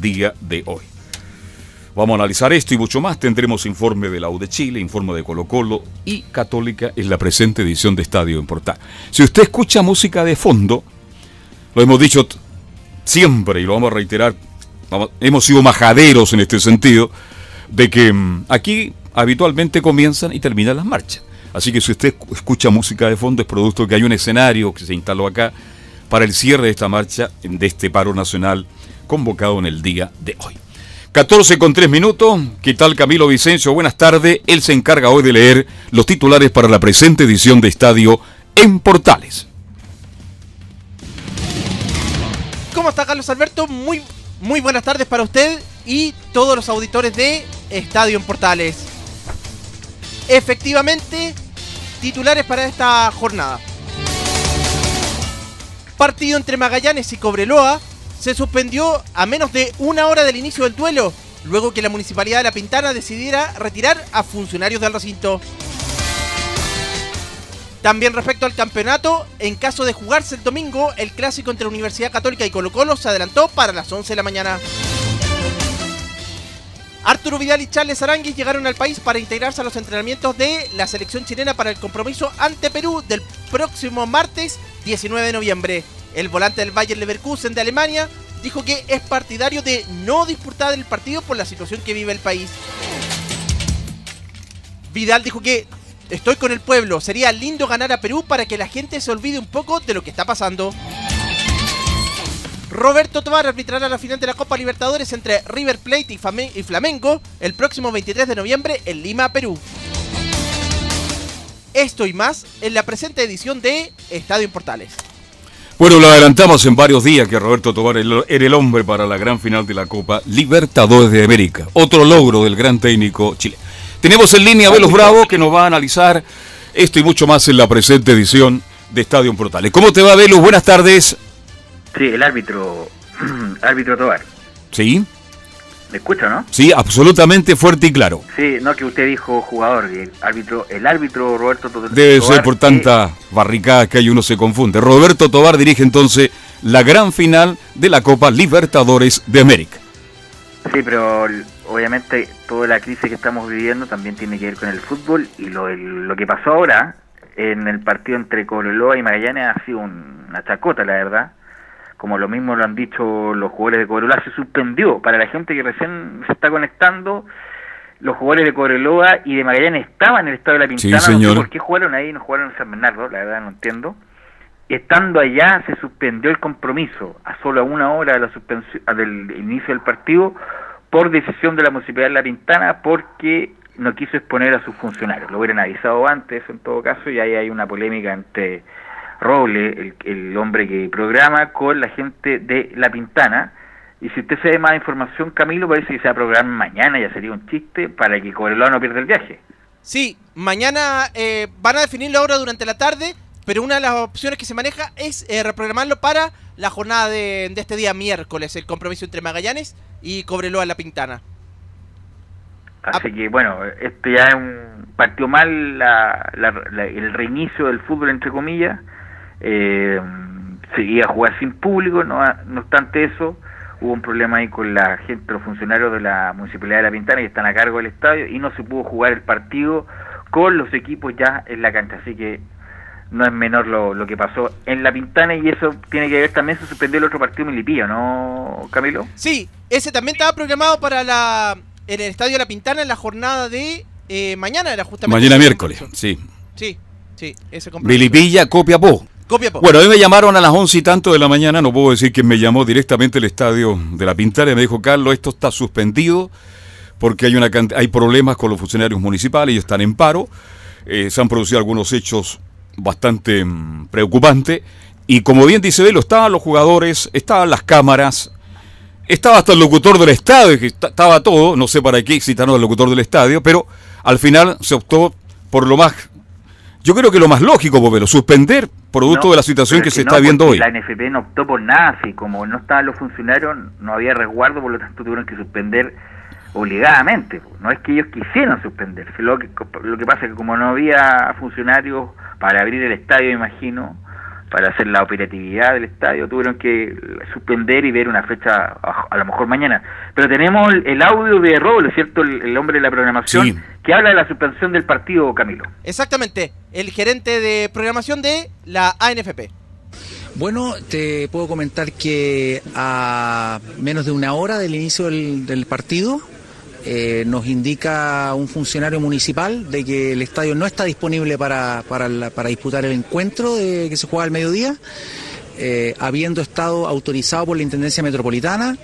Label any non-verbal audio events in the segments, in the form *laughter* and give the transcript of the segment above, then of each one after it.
día de hoy. Vamos a analizar esto y mucho más. Tendremos informe de la U de Chile, informe de Colo Colo y Católica en la presente edición de Estadio en Portal. Si usted escucha música de fondo, lo hemos dicho siempre y lo vamos a reiterar, hemos sido majaderos en este sentido, de que mm, aquí habitualmente comienzan y terminan las marchas. Así que si usted escucha música de fondo es producto de que hay un escenario que se instaló acá para el cierre de esta marcha, de este paro nacional convocado en el día de hoy. 14 con 3 minutos. ¿Qué tal Camilo Vicencio? Buenas tardes. Él se encarga hoy de leer los titulares para la presente edición de Estadio en Portales. ¿Cómo está Carlos Alberto? Muy, muy buenas tardes para usted y todos los auditores de Estadio en Portales. Efectivamente, titulares para esta jornada. Partido entre Magallanes y Cobreloa se suspendió a menos de una hora del inicio del duelo, luego que la Municipalidad de La Pintana decidiera retirar a funcionarios del recinto. También respecto al campeonato, en caso de jugarse el domingo, el clásico entre la Universidad Católica y Colo Colo se adelantó para las 11 de la mañana. Arturo Vidal y Charles Aranguis llegaron al país para integrarse a los entrenamientos de la selección chilena para el compromiso ante Perú del próximo martes 19 de noviembre. El volante del Bayern Leverkusen de Alemania dijo que es partidario de no disputar el partido por la situación que vive el país. Vidal dijo que estoy con el pueblo, sería lindo ganar a Perú para que la gente se olvide un poco de lo que está pasando. Roberto Tobar arbitrará la final de la Copa Libertadores entre River Plate y Flamengo el próximo 23 de noviembre en Lima, Perú. Esto y más en la presente edición de Estadio en Portales. Bueno, lo adelantamos en varios días que Roberto Tobar era el hombre para la gran final de la Copa Libertadores de América. Otro logro del gran técnico Chile. Tenemos en línea a Velos Bravo que nos va a analizar esto y mucho más en la presente edición de Estadio Portales. ¿Cómo te va, Velos? Buenas tardes. Sí, el árbitro, *clears throat* árbitro Tobar. Sí. ¿Me escucha, no? Sí, absolutamente fuerte y claro. Sí, no que usted dijo jugador, el árbitro, el árbitro Roberto Tobar. Debe ser por tanta barricada que hay uno se confunde. Roberto Tobar dirige entonces la gran final de la Copa Libertadores de América. Sí, pero obviamente toda la crisis que estamos viviendo también tiene que ver con el fútbol y lo, lo que pasó ahora en el partido entre Cobreloa y Magallanes ha sido una chacota, la verdad como lo mismo lo han dicho los jugadores de Cobreloa, se suspendió. Para la gente que recién se está conectando, los jugadores de Cobreloa y de Magallanes estaban en el estado de la Pintana. No sé por qué jugaron ahí no jugaron en San Bernardo, la verdad no entiendo. Estando allá se suspendió el compromiso a solo una hora de la suspensión, del inicio del partido por decisión de la Municipalidad de La Pintana porque no quiso exponer a sus funcionarios. Lo hubieran avisado antes en todo caso y ahí hay una polémica entre Roble, el, hombre que programa, con la gente de La Pintana. Y si usted sabe más información, Camilo, parece que se va a programar mañana, ya sería un chiste, para que Cobreloa no pierda el viaje. Sí, mañana eh, van a definir la hora durante la tarde, pero una de las opciones que se maneja es eh, reprogramarlo para la jornada de, este día miércoles, el compromiso entre Magallanes y Cobreloa La Pintana. Así que bueno, este ya es un partido mal la, el reinicio del fútbol entre comillas eh, seguía a jugar sin público, no, no obstante eso, hubo un problema ahí con la gente, los funcionarios de la Municipalidad de La Pintana que están a cargo del estadio y no se pudo jugar el partido con los equipos ya en la cancha, así que no es menor lo, lo que pasó en La Pintana y eso tiene que ver también, se suspendió el otro partido Milipillo, ¿no, Camilo? Sí, ese también estaba programado para la en el estadio La Pintana en la jornada de eh, mañana, era justamente. Mañana miércoles, sí. Sí, sí, ese Milipilla, Copiapó. Bueno, a mí me llamaron a las once y tanto de la mañana, no puedo decir que me llamó directamente el estadio de la Pintana y me dijo, Carlos, esto está suspendido porque hay, problemas con los funcionarios municipales, y están en paro, eh, se han producido algunos hechos bastante mm, preocupantes y como bien dice Velo, estaban los jugadores, estaban las cámaras, estaba hasta el locutor del estadio, que estaba todo, no sé para qué citaron al locutor del estadio, pero al final se optó por lo más yo creo que lo más lógico, Bobelo, suspender producto de la situación que se está viendo hoy. La NFP no optó por nada, así como no estaban los funcionarios, no había resguardo, por lo tanto tuvieron que suspender obligadamente. No es que ellos quisieran suspender, lo que, lo que pasa es que como no había funcionarios para abrir el estadio, imagino, para hacer la operatividad del estadio, tuvieron que suspender y ver una fecha a, lo mejor mañana. Pero tenemos el, audio de Robles, ¿cierto? El, hombre de la programación, que habla de la suspensión del partido, Camilo. Exactamente, el gerente de programación de la ANFP. Bueno, te puedo comentar que a menos de una hora del inicio del, partido, eh, nos indica un funcionario municipal de que el estadio no está disponible para, para disputar el encuentro de, que se juega al mediodía. Eh, habiendo estado autorizado por la Intendencia Metropolitana,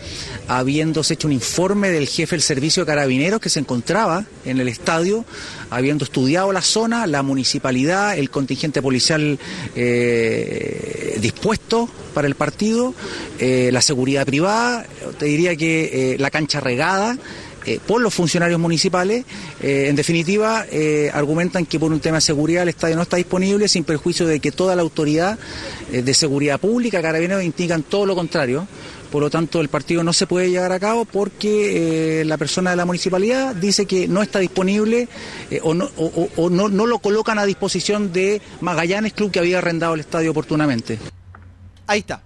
habiéndose hecho un informe del jefe del servicio de carabineros que se encontraba en el estadio, habiendo estudiado la zona, la municipalidad, el contingente policial eh, dispuesto para el partido, la seguridad privada, te diría que la cancha regada. Eh, por los funcionarios municipales, eh, en definitiva, eh, argumentan que por un tema de seguridad el estadio no está disponible, sin perjuicio de que toda la autoridad de seguridad pública, carabineros, indican todo lo contrario. Por lo tanto, el partido no se puede llevar a cabo porque la persona de la municipalidad dice que no está disponible o, no, o, no, no lo colocan a disposición de Magallanes Club que había arrendado el estadio oportunamente. Ahí está,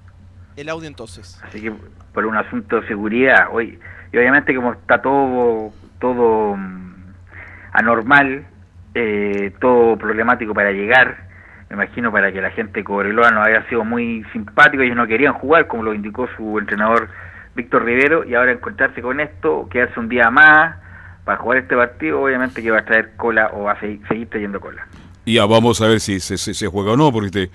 el audio entonces. Así que por un asunto de seguridad, hoy y obviamente como está todo todo mm, anormal eh, todo problemático para llegar me imagino para que la gente de Cobreloa no haya sido muy simpático ellos no querían jugar como lo indicó su entrenador Víctor Rivero y ahora encontrarse con esto quedarse un día más para jugar este partido obviamente que va a traer cola o va a seguir, seguir trayendo cola. Ya vamos a ver si se, se, se juega o no porque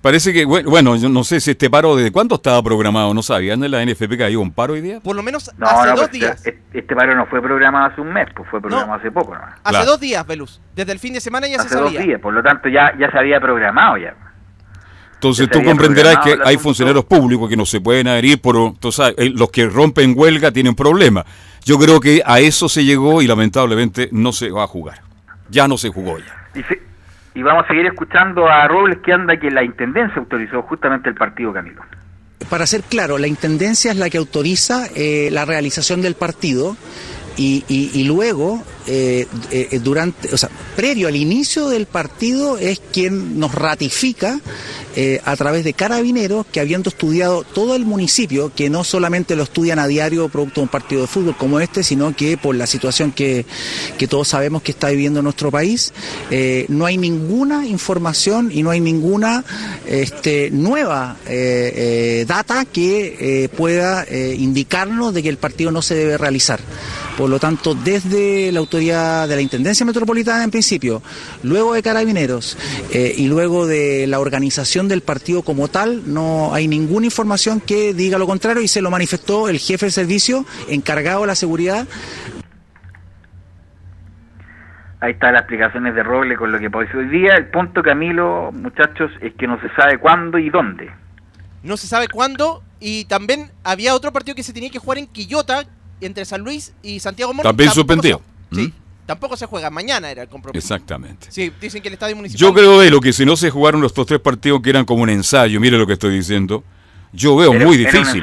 Parece que, bueno, yo no sé si este paro, ¿de cuándo estaba programado? ¿No sabían de la NFP que hay un paro hoy día? Por lo menos hace dos pues, días. Este paro no fue programado hace un mes, pues fue programado hace poco nomás. Hace dos días, Velus. Desde el fin de semana ya se sabía. Hace dos días, por lo tanto ya, ya se había programado ya. Entonces tú comprenderás que hay funcionarios públicos que no se pueden adherir por... Entonces, eh, los que rompen huelga tienen problemas. Yo creo que a eso se llegó y lamentablemente no se va a jugar. Ya no se jugó ya. Y vamos a seguir escuchando a Robles que anda que la Intendencia autorizó justamente el partido, Camilo. Para ser claro, la Intendencia es la que autoriza eh, la realización del partido y, y, luego, eh, eh, durante, o sea, previo al inicio del partido es quien nos ratifica eh, a través de carabineros que habiendo estudiado todo el municipio, que no solamente lo estudian a diario producto de un partido de fútbol como este, sino que por la situación que, que todos sabemos que está viviendo nuestro país, no hay ninguna información y no hay ninguna este, nueva data que pueda indicarnos de que el partido no se debe realizar. Por lo tanto, desde la autoridad de la Intendencia Metropolitana en principio, luego de Carabineros eh, y luego de la organización del partido como tal, no hay ninguna información que diga lo contrario y se lo manifestó el jefe de servicio encargado de la seguridad Ahí están las explicaciones de Roble con lo que pasó hoy día. El punto, Camilo, muchachos, es que no se sabe cuándo y dónde. No se sabe cuándo y también había otro partido que se tenía que jugar en Quillota, entre San Luis y Santiago Morning. También suspendió. Sí. ¿Mm? Tampoco se juega. Mañana era el compromiso. Exactamente. Sí, dicen que el estadio municipal. Yo creo, de lo que si no se jugaron los tres partidos que eran como un ensayo, mire lo que estoy diciendo, yo veo muy difícil.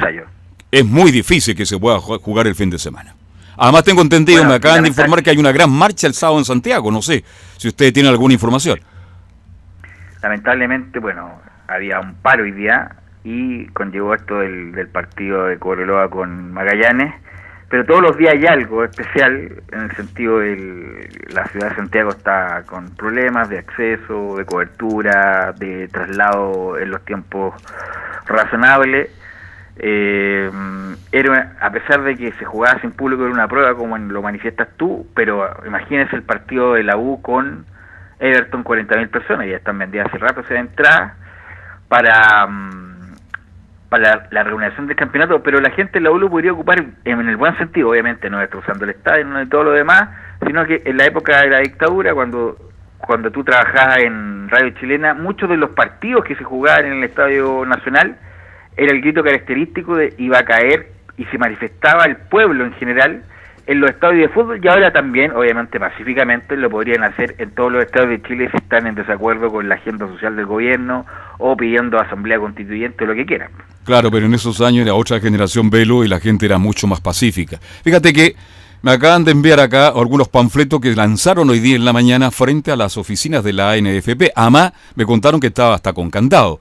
Es muy difícil que se pueda jugar el fin de semana. Además tengo entendido, me acaban de informar que hay una gran marcha el sábado en Santiago, no sé si ustedes tienen alguna información. Lamentablemente, bueno, había un paro hoy día y conllevó esto del, del partido de Cobreloa con Magallanes pero todos los días hay algo especial en el sentido de la ciudad de Santiago está con problemas de acceso, de cobertura, de traslado en los tiempos razonables. Eh, era a pesar de que se jugaba sin público era una prueba como lo manifiestas tú, pero imagínense el partido de la U con Everton 40.000 personas, ya están vendidas hace rato se entrada para mm, para la, reunión del campeonato, pero la gente en la U lo podría ocupar en, el buen sentido, obviamente, no destrozando el estadio, no de todo lo demás, sino que en la época de la dictadura, cuando cuando tú trabajabas en Radio Chilena, muchos de los partidos que se jugaban en el Estadio Nacional era el grito característico de iba a caer y se manifestaba el pueblo en general en los estadios de fútbol y ahora también, obviamente pacíficamente, lo podrían hacer en todos los estados de Chile si están en desacuerdo con la agenda social del gobierno o pidiendo asamblea constituyente o lo que quieran. Claro, pero en esos años era otra generación velo y la gente era mucho más pacífica. Fíjate que me acaban de enviar acá algunos panfletos que lanzaron hoy día en la mañana frente a las oficinas de la ANFP. Además, me contaron que estaba hasta con candado.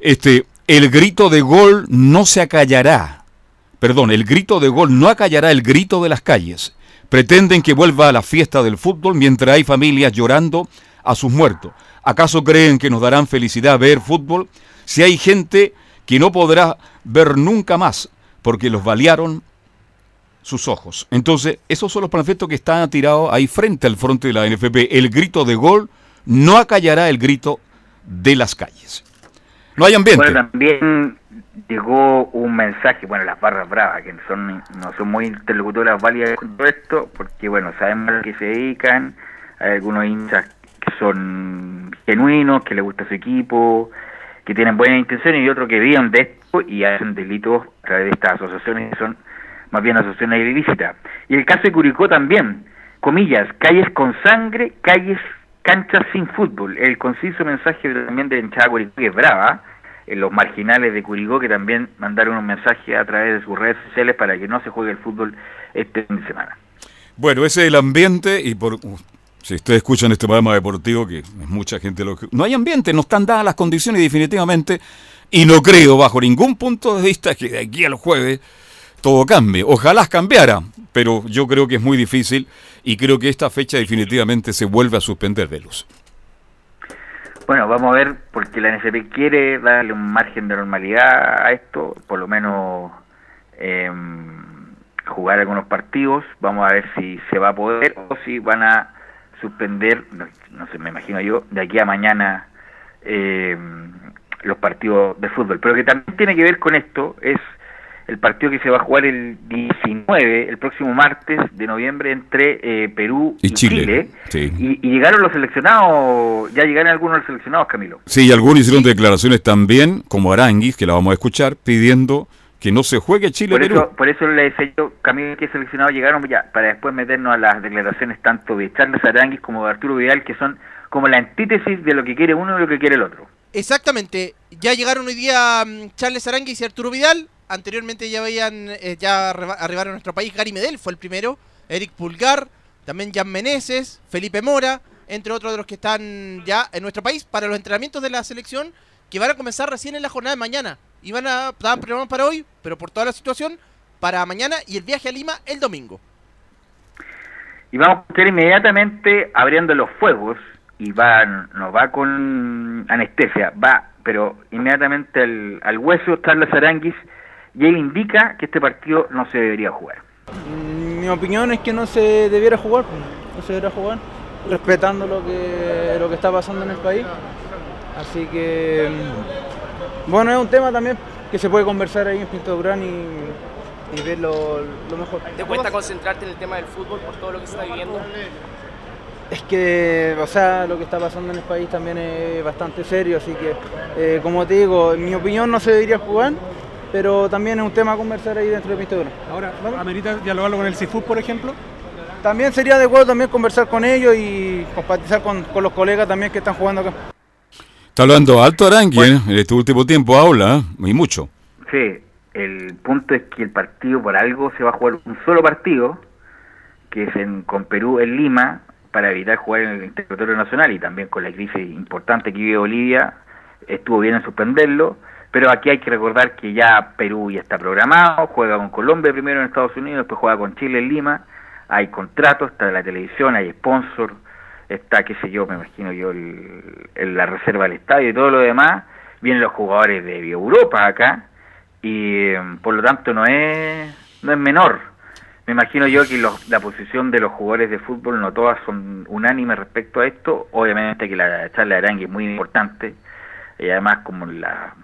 Este, el grito de gol no se acallará. Perdón, el grito de gol no acallará el grito de las calles. Pretenden que vuelva a la fiesta del fútbol mientras hay familias llorando a sus muertos. ¿Acaso creen que nos darán felicidad ver fútbol si hay gente que no podrá ver nunca más porque los balearon sus ojos? Entonces, esos son los panfletos que están tirados ahí frente al frente de la NFP. El grito de gol no acallará el grito de las calles. No hay ambiente. Bueno, también llegó un mensaje, bueno, las barras bravas, que son, no son muy interlocutoras válidas con todo esto, porque bueno, sabemos a qué se dedican, hay algunos hinchas que son genuinos, que les gusta su equipo, que tienen buenas intenciones y otros que viven de esto y hacen delitos a través de estas asociaciones que son más bien asociaciones ilícitas. Y el caso de Curicó también, comillas, calles con sangre, calles canchas sin fútbol. El conciso mensaje también de hinchada Curicó, que es brava, los marginales de Curicó, que también mandaron un mensaje a través de sus redes sociales para que no se juegue el fútbol este fin de semana. Bueno, ese es el ambiente y por si ustedes escuchan este programa deportivo, que es mucha gente lo que... No hay ambiente, no están dadas las condiciones definitivamente, y no creo bajo ningún punto de vista que de aquí al jueves todo cambie. Ojalá cambiara, pero yo creo que es muy difícil y creo que esta fecha definitivamente se vuelve a suspender de luz. Bueno, vamos a ver, porque la NFP quiere darle un margen de normalidad a esto, por lo menos eh, jugar algunos partidos, vamos a ver si se va a poder o si van a suspender, no, sé, me imagino yo, de aquí a mañana eh, los partidos de fútbol. Pero que también tiene que ver con esto es el partido que se va a jugar el 19, el próximo martes de noviembre entre eh, Perú y, Chile. Y, llegaron los seleccionados, ya llegaron algunos los seleccionados, Camilo. Sí, y algunos hicieron declaraciones también, como Aranguis, que la vamos a escuchar, pidiendo que no se juegue Chile por Eso, por eso le decía yo, Camilo, que seleccionados llegaron ya, para después meternos a las declaraciones tanto de Charles Aranguis como de Arturo Vidal, que son como la antítesis de lo que quiere uno y lo que quiere el otro. Exactamente, ya llegaron hoy día mm, Charles Aranguis y Arturo Vidal, anteriormente ya habían, eh, ya arribaron a nuestro país, Gary Medel fue el primero, Eric Pulgar, también Jan Meneses, Felipe Mora, entre otros de los que están ya en nuestro país para los entrenamientos de la selección que van a comenzar recién en la jornada de mañana. Iban a, estaban programados para hoy, pero por toda la situación, para mañana y el viaje a Lima el domingo. Y vamos a estar inmediatamente abriendo los fuegos y va, no va con anestesia, va, pero inmediatamente al, al hueso Carlos Aranguis y él indica que este partido no se debería jugar. Mi opinión es que no se debiera jugar, no se debiera jugar, respetando lo que, lo que está pasando en el país. Así que, bueno, es un tema también que se puede conversar ahí en Pinto Durán y, y ver lo, mejor. ¿Te cuesta concentrarte en el tema del fútbol por todo lo que se está viviendo? Es que, o sea, lo que está pasando en el país también es bastante serio, así que, eh, como te digo, en mi opinión no se debería jugar pero también es un tema a conversar ahí dentro de Pintura. Ahora, ¿amerita dialogarlo con el CIFUT, por ejemplo? También sería adecuado también conversar con ellos y compartir con, los colegas también que están jugando acá. Está hablando alto Arangui, ¿eh? en este último tiempo habla, ¿eh? y mucho. Sí, el punto es que el partido por algo se va a jugar un solo partido, que es en, con Perú en Lima, para evitar jugar en el territorio nacional y también con la crisis importante que vive Bolivia, estuvo bien en suspenderlo pero aquí hay que recordar que ya Perú ya está programado, juega con Colombia primero en Estados Unidos, después juega con Chile en Lima, hay contratos, está la televisión, hay sponsor, está, qué sé yo, me imagino yo, el, la reserva del estadio y todo lo demás, vienen los jugadores de Europa acá, y em, por lo tanto no es, no es menor. Me imagino yo que la posición de los jugadores de fútbol no todas son unánimes respecto a esto, obviamente que la charla de Arangui es muy importante, y además como la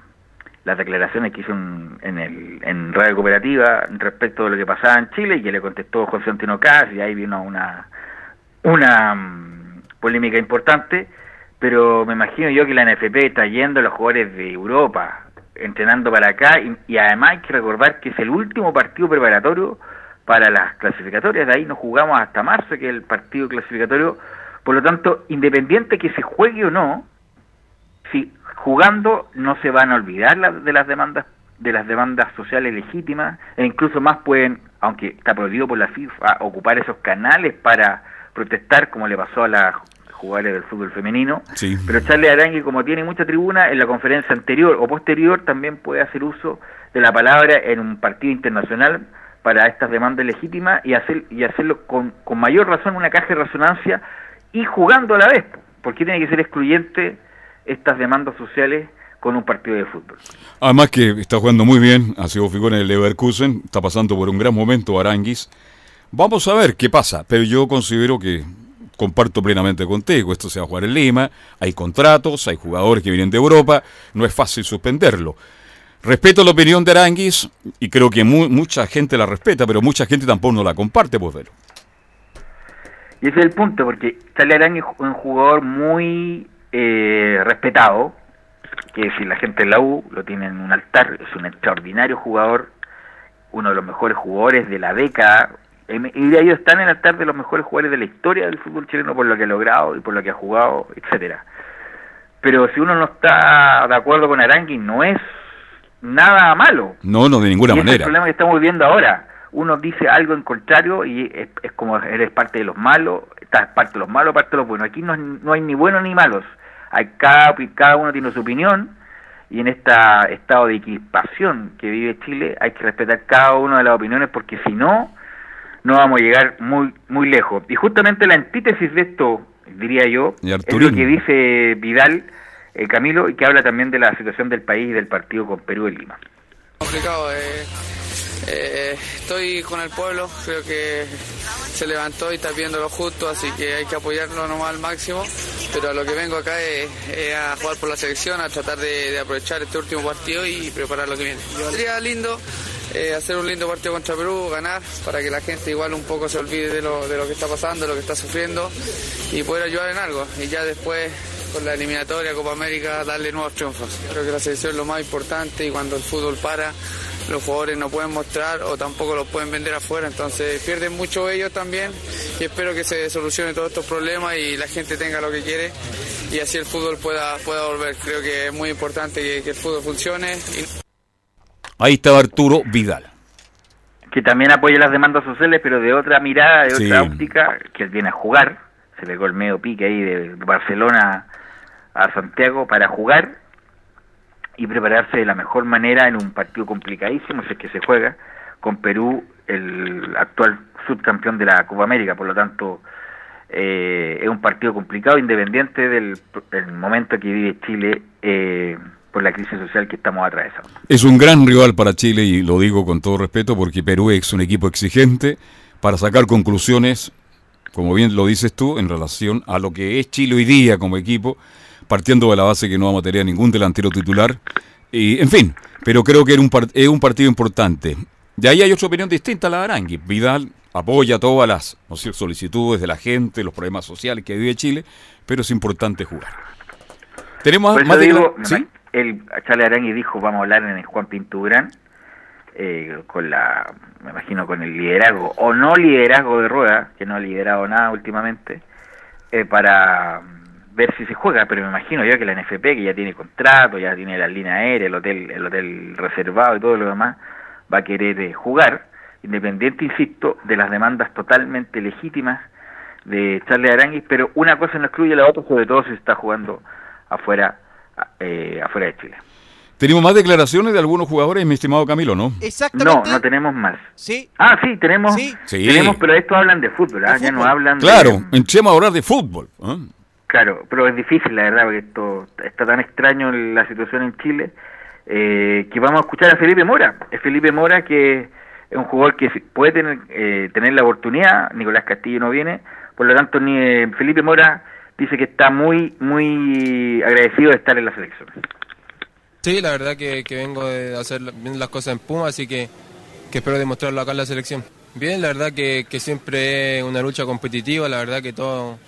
las declaraciones que hizo en, el, en Radio Cooperativa respecto de lo que pasaba en Chile y que le contestó José Antino Cas y ahí vino una, una mm, polémica importante, pero me imagino yo que la NFP está yendo a los jugadores de Europa, entrenando para acá y, además hay que recordar que es el último partido preparatorio para las clasificatorias, de ahí nos jugamos hasta marzo, que es el partido clasificatorio, por lo tanto, independiente que se juegue o no, si jugando no se van a olvidar de las demandas de las demandas sociales legítimas e incluso más pueden, aunque está prohibido por la FIFA, ocupar esos canales para protestar como le pasó a la jugadores del fútbol femenino. Sí. Pero Charles Arangui, como tiene mucha tribuna, en la conferencia anterior o posterior también puede hacer uso de la palabra en un partido internacional para estas demandas legítimas y, hacer, y hacerlo con, con mayor razón una caja de resonancia y jugando a la vez. porque tiene que ser excluyente estas demandas sociales con un partido de fútbol? Además que está jugando muy bien, ha sido figura en el Leverkusen, está pasando por un gran momento Aranguis. Vamos a ver qué pasa, pero yo considero que comparto plenamente contigo, esto se va a jugar en Lima, hay contratos, hay jugadores que vienen de Europa, no es fácil suspenderlo. Respeto la opinión de Aranguis y creo que mu mucha gente la respeta, pero mucha gente tampoco no la comparte, pues velo. Y ese es el punto, porque Charlie Aranguis un jugador muy eh, respetado, que si la gente de la U lo tiene en un altar, es un extraordinario jugador, uno de los mejores jugadores de la década, em, y de ellos están en el altar de los mejores jugadores de la historia del fútbol chileno por lo que ha logrado y por lo que ha jugado, etcétera. Pero si uno no está de acuerdo con Aranguis, no es nada malo. No, no, de ninguna y manera. Es el problema que estamos viendo ahora. Uno dice algo en contrario y es, es, como eres parte de los malos, estás parte de los malos, parte de los buenos. Aquí no, no hay ni buenos ni malos. Hay cada, cada uno tiene su opinión y en este estado de equipación que vive Chile hay que respetar cada una de las opiniones porque si no, no vamos a llegar muy, muy lejos. Y justamente la antítesis de esto, diría yo, es lo que dice Vidal, eh, Camilo, y que habla también de la situación del país y del partido con Perú en Lima. Complicado, eh, eh, estoy con el pueblo, creo que se levantó y está viendo lo justo, así que hay que apoyarlo nomás al máximo, pero a lo que vengo acá es, a jugar por la selección, a tratar de, de, aprovechar este último partido y preparar lo que viene. Sería lindo eh, hacer un lindo partido contra Perú, ganar, para que la gente igual un poco se olvide de lo, de lo que está pasando, de lo que está sufriendo y poder ayudar en algo. Y ya después con la eliminatoria Copa América darle nuevos triunfos. Creo que la selección es lo más importante y cuando el fútbol para los jugadores no pueden mostrar o tampoco los pueden vender afuera, entonces pierden mucho ellos también y espero que se solucione todos estos problemas y la gente tenga lo que quiere y así el fútbol pueda, pueda volver. Creo que es muy importante que, que el fútbol funcione. Y... Ahí estaba Arturo Vidal. Que también apoya las demandas sociales, pero de otra mirada, de sí. otra óptica, que él viene a jugar. Se pegó el medio pique ahí de Barcelona a Santiago para jugar y prepararse de la mejor manera en un partido complicadísimo, si es que se juega, con Perú, el actual subcampeón de la Copa América. Por lo tanto, eh, es un partido complicado, independiente del, momento que vive Chile eh, por la crisis social que estamos atravesando. Es un gran rival para Chile y lo digo con todo respeto porque Perú es un equipo exigente para sacar conclusiones, como bien lo dices tú, en relación a lo que es Chile hoy día como equipo partiendo de la base que no vamos a tener ningún delantero titular. Y, en fin, pero creo que era un es un partido importante. De ahí hay otra opinión distinta a la de Arangui. Vidal apoya todas las ¿no sé, solicitudes de la gente, los problemas sociales que vive Chile, pero es importante jugar. Tenemos más digo, ¿Sí? el Charles Arangui dijo, vamos a hablar en el Juan Pinturán, eh, con la, me imagino con el liderazgo, o no liderazgo de Rueda, que no ha liderado nada últimamente, eh, para ver si se juega, pero me imagino yo que la NFP, que ya tiene contrato, ya tiene la línea aérea, el hotel, el hotel reservado y todo lo demás, va a querer eh, jugar, independiente, insisto, de las demandas totalmente legítimas de Charles Aranguis, pero una cosa no excluye a la otra, sobre todo si se está jugando afuera, eh, afuera de Chile. Tenemos más declaraciones de algunos jugadores, mi estimado Camilo, ¿no? Exactamente. No, no tenemos más. Sí. Ah, sí, tenemos. Sí. Tenemos, pero estos hablan de fútbol, ¿ah? De ya no hablan Claro, de... entremos a hablar de fútbol. ¿eh? Claro, pero es difícil, la verdad, porque esto está tan extraño la situación en Chile, eh, que vamos a escuchar a Felipe Mora. Es Felipe Mora que es un jugador que puede tener, eh, tener la oportunidad, Nicolás Castillo no viene, por lo tanto ni eh, Felipe Mora dice que está muy, muy agradecido de estar en la selección. Sí, la verdad que, vengo de hacer las cosas en Puma, así que, que espero demostrarlo acá en la selección. Bien, la verdad que, que siempre es una lucha competitiva, la verdad que todo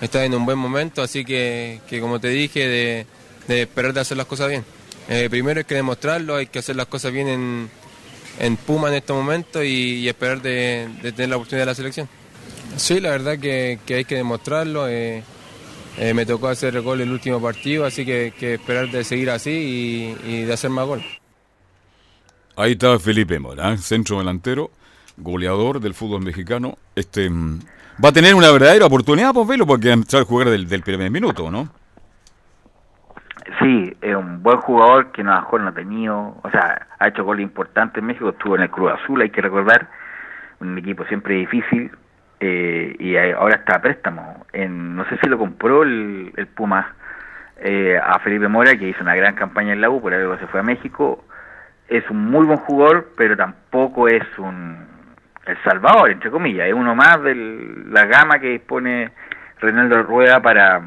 está en un buen momento, así que, que como te dije, de, esperar de hacer las cosas bien. Eh, primero hay que demostrarlo, hay que hacer las cosas bien en, en Puma en estos momentos y, esperar de, de, tener la oportunidad de la selección. Sí, la verdad que, que hay que demostrarlo. Eh, eh, me tocó hacer gol el último partido, así que, que esperar de seguir así y, y, de hacer más gol. Ahí está Felipe Mora, centro delantero. Goleador del fútbol mexicano, este mm, va a tener una verdadera oportunidad, pues velo, porque empezar a jugar del, primer minuto, ¿no? Sí, es un buen jugador que no, mejor no ha tenido, o sea, ha hecho goles importantes en México, estuvo en el Cruz Azul, hay que recordar, un equipo siempre difícil, eh, y ahora está a préstamo. En, no sé si lo compró el, el Puma eh, a Felipe Mora, que hizo una gran campaña en la U, por algo se fue a México. Es un muy buen jugador, pero tampoco es un el salvador, entre comillas, es uno más de la gama que dispone Reinaldo Rueda para,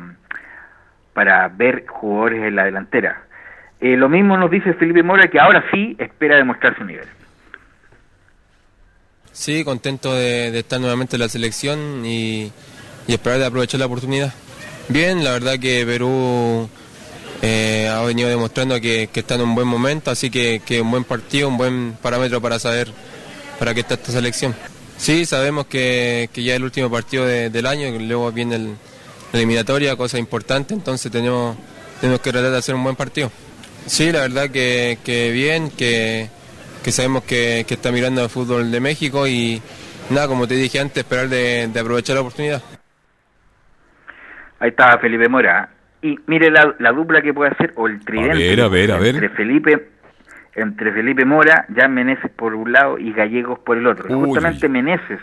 para ver jugadores en la delantera. Eh, lo mismo nos dice Felipe Mora, que ahora sí espera demostrar su nivel. Sí, contento de, estar nuevamente en la selección y, esperar de aprovechar la oportunidad. Bien, la verdad que Perú eh, ha venido demostrando que, está en un buen momento, así que, que un buen partido, un buen parámetro para saber para qué está esta selección. Sí, sabemos que, ya es el último partido del año, luego viene el, la eliminatoria, cosa importante, entonces tenemos, tenemos que tratar de hacer un buen partido. Sí, la verdad que, que bien, que, que sabemos que, está mirando el fútbol de México y nada, como te dije antes, esperar de, aprovechar la oportunidad. Ahí está Felipe Mora. Y mire la, dupla que puede hacer, o el tridente. A ver, a ver, Entre Felipe, entre Felipe Mora, Jan Meneses por un lado y Gallegos por el otro. Justamente Meneses,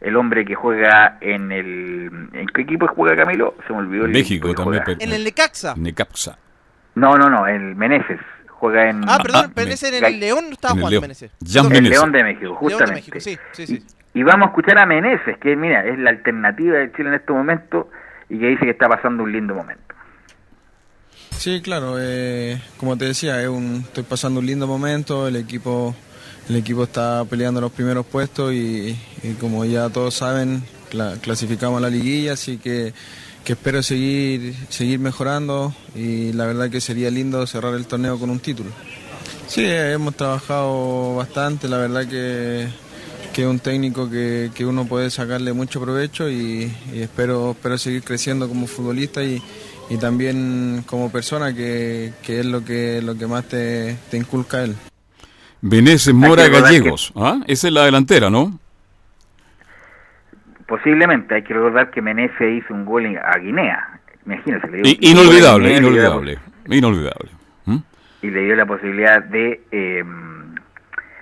el hombre que juega en el... ¿En qué equipo juega Camilo? Se me olvidó. El México también. En el Necaxa. Necaxa. No, no, no, el Meneses juega en... Ah, perdón, Menezes en el León estaba jugando Menezes. El León de México, justamente. León de México, sí, sí, sí. Y, vamos a escuchar a Meneses, que mira, es la alternativa de Chile en este momento y que dice que está pasando un lindo momento. Sí, claro, eh, como te decía, es un, estoy pasando un lindo momento, el equipo, el equipo está peleando los primeros puestos y, como ya todos saben, clasificamos a la liguilla, así que espero seguir, seguir mejorando y la verdad que sería lindo cerrar el torneo con un título. Sí, hemos trabajado bastante, la verdad que, que es un técnico que, que, uno puede sacarle mucho provecho y, espero, espero seguir creciendo como futbolista y, y también como persona, que, que, es lo que, lo que más te, te inculca él. Beneses Mora Gallegos, ¿ah? esa es la delantera, ¿no? Posiblemente, hay que recordar que Menezes hizo un gol a Guinea. Imagínense. inolvidable, inolvidable, inolvidable. ¿Mm? Y le dio la posibilidad de eh,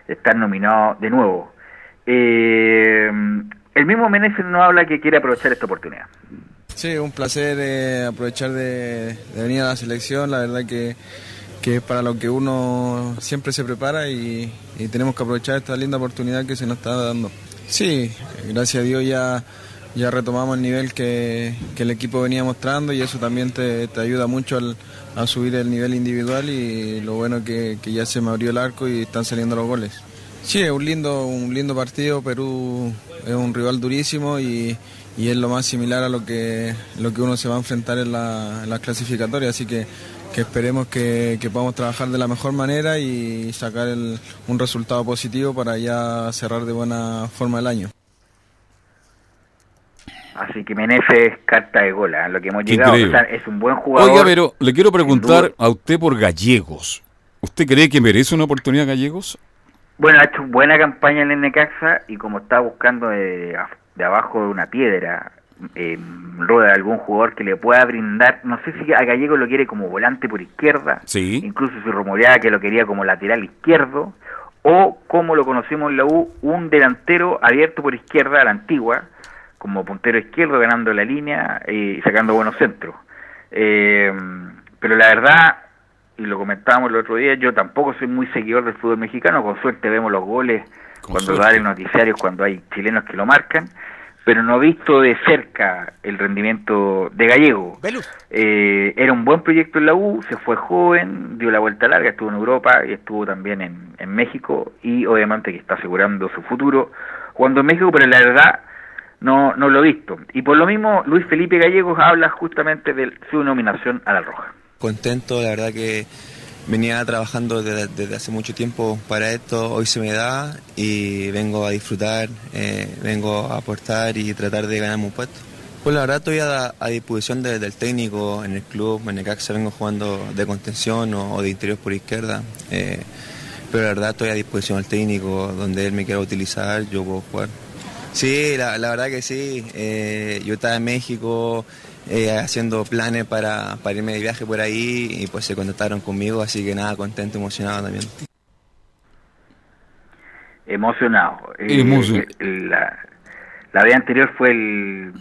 estar nominado de nuevo. Eh, el mismo Menezes no habla que quiere aprovechar esta oportunidad. Sí, un placer eh, aprovechar de, venir a la selección. La verdad que, que es para lo que uno siempre se prepara y tenemos que aprovechar esta linda oportunidad que se nos está dando. Sí, gracias a Dios ya, ya retomamos el nivel que, el equipo venía mostrando y eso también te, ayuda mucho a subir el nivel individual y lo bueno que, que ya se me abrió el arco y están saliendo los goles. Sí, es un lindo, un lindo partido, Perú es un rival durísimo y, es lo más similar a lo que, lo que uno se va a enfrentar en la, en clasificatoria, así que que esperemos que, podamos trabajar de la mejor manera y sacar un resultado positivo para ya cerrar de buena forma el año. Así que Meneses carta de gola, ¿eh? lo que hemos llegado es un buen jugador. Oiga, pero le quiero preguntar a usted por Gallegos. ¿Usted cree que merece una oportunidad Gallegos? Bueno, ha hecho buena campaña en el Necaxa y como está buscando de, de abajo de una piedra eh, rueda algún jugador que le pueda brindar, no sé si a Gallego lo quiere como volante por izquierda, incluso se rumoreaba que lo quería como lateral izquierdo, o como lo conocemos en la U, un delantero abierto por izquierda a la antigua, como puntero izquierdo ganando la línea eh, y sacando buenos centros. Eh, pero la verdad, y lo comentábamos el otro día, yo tampoco soy muy seguidor del fútbol mexicano, con suerte vemos los goles cuando da el noticiario, cuando hay chilenos que lo marcan, pero no he visto de cerca el rendimiento de Gallego. Eh, era un buen proyecto en la U, se fue joven, dio la vuelta larga, estuvo en Europa y estuvo también en, en México y obviamente que está asegurando su futuro jugando en México, pero la verdad no, no lo he visto. Y por lo mismo, Luis Felipe Gallegos habla justamente de su nominación a la Roja. Contento, la verdad que venía trabajando desde, hace mucho tiempo para esto, hoy se me da y vengo a disfrutar, eh, vengo a aportar y tratar de ganarme un puesto. Pues la verdad estoy a, disposición del técnico en el club, en el se vengo jugando de contención o, de interior por izquierda. Eh, pero la verdad estoy a disposición del técnico, donde él me quiera utilizar, yo puedo jugar. Sí, la, la verdad que sí. Eh, yo estaba en México eh, haciendo planes para, para, irme de viaje por ahí y pues se contactaron conmigo, así que nada, contento, emocionado también. Emocionado. Eh, la, la vez anterior fue el,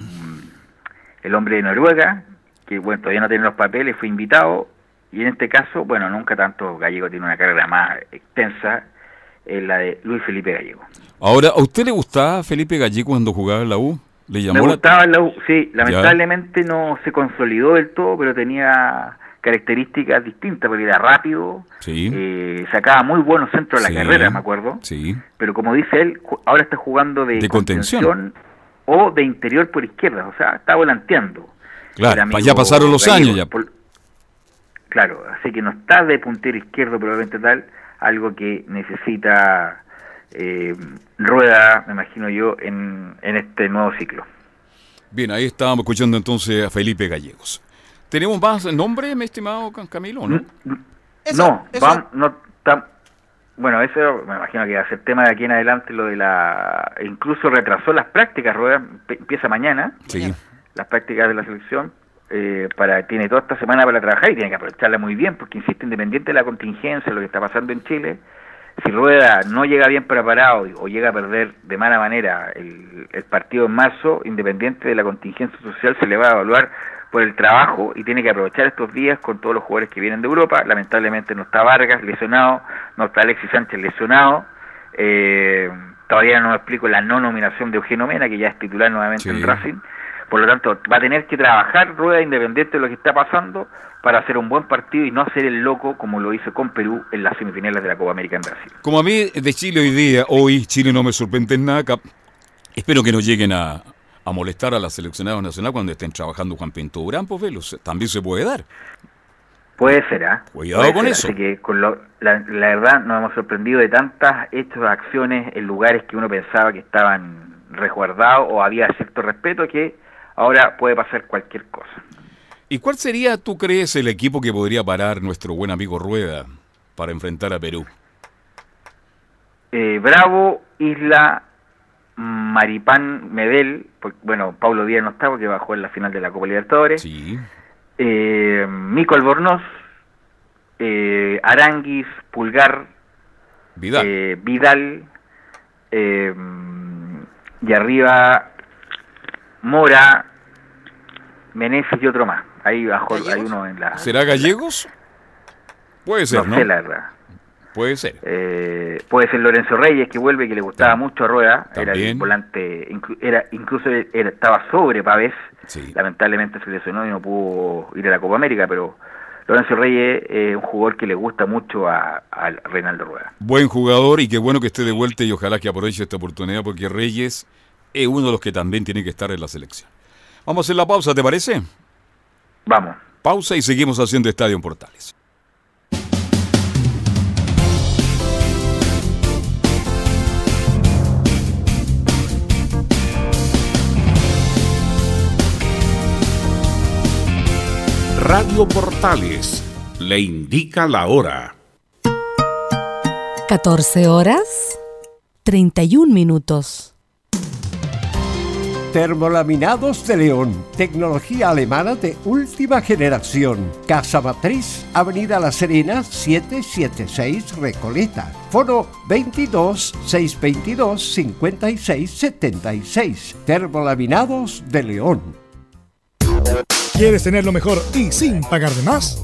el hombre de Noruega, que bueno, todavía no tiene los papeles, fue invitado, y en este caso, bueno, nunca tanto Gallego tiene una carrera más extensa, es la de Luis Felipe Gallego. Ahora, ¿a usted le gustaba Felipe Gallego cuando jugaba en la U? ¿Le llamó Me gustaba la U, sí, lamentablemente no se consolidó del todo, pero tenía características distintas, porque era rápido, eh, sacaba muy buenos centros de la carrera, me acuerdo. Sí. Pero como dice él, ahora está jugando de, contención. o de interior por izquierda, o sea, está volanteando. Claro, ya pasaron los años ya. claro, así que no está de puntero izquierdo probablemente tal, algo que necesita eh, Rueda, me imagino yo, en, en este nuevo ciclo. Bien, ahí estábamos escuchando entonces a Felipe Gallegos. ¿Tenemos más nombre, mi estimado Camilo, no? no, no bueno, eso me imagino que va a ser tema de aquí en adelante, lo de la... Incluso retrasó las prácticas, Rueda empieza mañana, sí. las prácticas de la selección, eh, para tiene toda esta semana para trabajar y tiene que aprovecharla muy bien, porque insisto, independiente de la contingencia, lo que está pasando en Chile, si Rueda no llega bien preparado o llega a perder de mala manera el, el partido en marzo, independiente de la contingencia social, se le va a evaluar por el trabajo y tiene que aprovechar estos días con todos los jugadores que vienen de Europa. Lamentablemente no está Vargas lesionado, no está Alexis Sánchez lesionado. Eh, todavía no me explico la no nominación de Eugenio Mena, que ya es titular nuevamente en Racing. Por lo tanto, va a tener que trabajar Rueda independiente de lo que está pasando para hacer un buen partido y no hacer el loco como lo hizo con Perú en las semifinales de la Copa América en Brasil. Como a mí de Chile hoy día, hoy Chile no me sorprende en nada, espero que no lleguen a, a molestar a la seleccionada nacional cuando estén trabajando Juan Pinto Durán, pues velos, también se puede dar. Puede ser, ¿ah? Cuidado con eso. Así que con la, verdad nos hemos sorprendido de tantas hechos, acciones en lugares que uno pensaba que estaban resguardados o había cierto respeto que ahora puede pasar cualquier cosa. ¿Y cuál sería, tú crees, el equipo que podría parar nuestro buen amigo Rueda para enfrentar a Perú? Eh, Bravo, Isla, Maripán Medel, bueno, Pablo Díaz no está porque bajó en la final de la Copa Libertadores. Sí. Eh, Mico Albornoz, eh, Aranguis, Pulgar, Vidal, eh, Vidal y arriba Mora, Meneses y otro más. Ahí bajó, hay uno en la. ¿Será Gallegos? Puede ser, ¿no? sé la verdad. Puede ser. Eh, puede ser Lorenzo Reyes, que vuelve, que le gustaba mucho a Rueda. Era el volante, era, incluso estaba sobre Pavés. Lamentablemente se lesionó y no pudo ir a la Copa América, pero Lorenzo Reyes es un jugador que le gusta mucho a, a, Reinaldo Rueda. Buen jugador y qué bueno que esté de vuelta y ojalá que aproveche esta oportunidad porque Reyes es uno de los que también tiene que estar en la selección. Vamos a hacer la pausa, ¿te parece? Vamos. Pausa y seguimos haciendo Estadio en Portales. Radio Portales le indica la hora. 14 horas 31 minutos. Termolaminados de León, tecnología alemana de última generación. Casa Matriz, Avenida La Serena, 776 Recoleta. Foro 22 622 5676. Termolaminados de León. ¿Quieres tener lo mejor y sin pagar de más?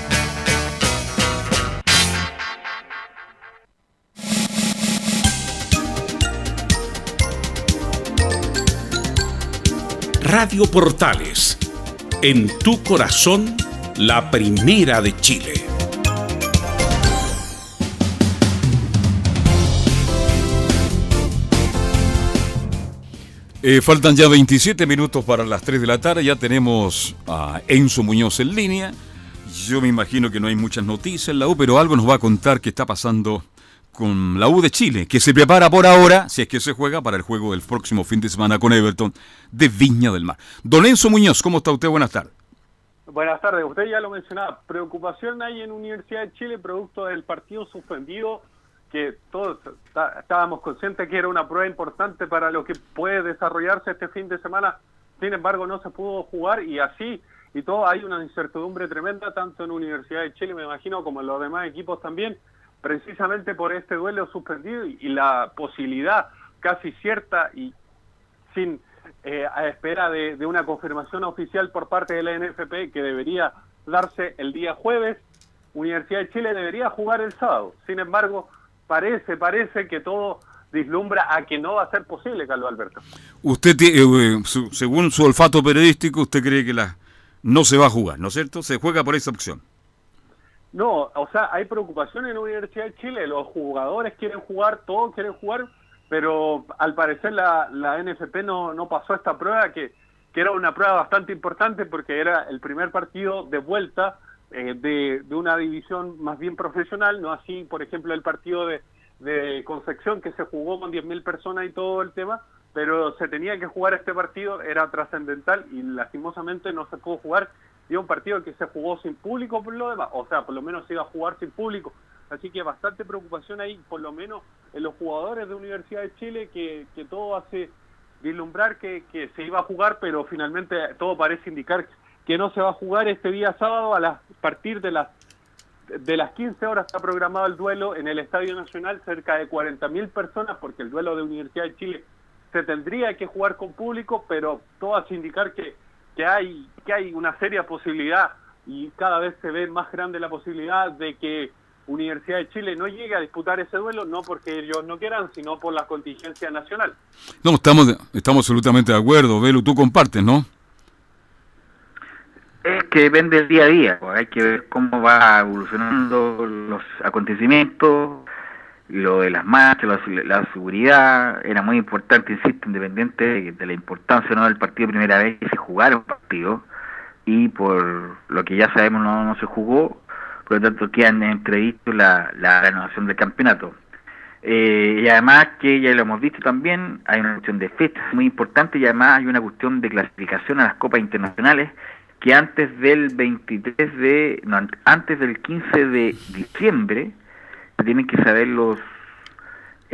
Radio Portales, en tu corazón, la primera de Chile. Eh, faltan ya 27 minutos para las 3 de la tarde, ya tenemos a Enzo Muñoz en línea. Yo me imagino que no hay muchas noticias en la U, pero algo nos va a contar qué está pasando con la U de Chile, que se prepara por ahora, si es que se juega, para el juego del próximo fin de semana con Everton de Viña del Mar. Don Enzo Muñoz, ¿cómo está usted? Buenas tardes. Buenas tardes, usted ya lo mencionaba, preocupación hay en Universidad de Chile producto del partido suspendido, que todos estábamos conscientes que era una prueba importante para lo que puede desarrollarse este fin de semana, sin embargo no se pudo jugar y así y todo hay una incertidumbre tremenda tanto en Universidad de Chile, me imagino, como en los demás equipos también, precisamente por este duelo suspendido y, la posibilidad casi cierta y sin eh, a espera de, una confirmación oficial por parte de la NFP que debería darse el día jueves, Universidad de Chile debería jugar el sábado. Sin embargo, parece, parece que todo vislumbra a que no va a ser posible, Carlos Alberto. Usted, eh, según su olfato periodístico, usted cree que la no se va a jugar, ¿no es cierto? Se juega por esa opción. No, o sea, hay preocupación en la Universidad de Chile, los jugadores quieren jugar, todos quieren jugar, pero al parecer la, la NFP no, no pasó esta prueba, que, que era una prueba bastante importante porque era el primer partido de vuelta eh, de, de, una división más bien profesional, no así, por ejemplo, el partido de, de Concepción que se jugó con 10.000 personas y todo el tema, pero se tenía que jugar este partido, era trascendental y lastimosamente no se pudo jugar y un partido que se jugó sin público por lo demás, o sea, por lo menos se iba a jugar sin público. Así que bastante preocupación ahí, por lo menos en los jugadores de Universidad de Chile, que, todo hace vislumbrar que, que se iba a jugar, pero finalmente todo parece indicar que no se va a jugar este día sábado a, las, partir de las de las 15 horas está programado el duelo en el Estadio Nacional, cerca de 40.000 personas, porque el duelo de Universidad de Chile se tendría que jugar con público, pero todo hace indicar que que hay, que hay una seria posibilidad y cada vez se ve más grande la posibilidad de que Universidad de Chile no llegue a disputar ese duelo, no porque ellos no quieran, sino por la contingencia nacional. No, estamos, estamos absolutamente de acuerdo. Velo, tú compartes, ¿no? Es que depende del día a día, pues, hay que ver cómo va evolucionando los acontecimientos, lo de las marchas, la, seguridad, era muy importante, insisto, independiente de, la importancia no del partido primera vez que se jugara un partido, y por lo que ya sabemos no, no se jugó, por lo tanto quedan entrevisto la, la renovación del campeonato. Eh, y además que ya lo hemos visto también, hay una cuestión de fechas muy importante y además hay una cuestión de clasificación a las copas internacionales que antes del 23 de, no, antes del 15 de diciembre, tienen que saber los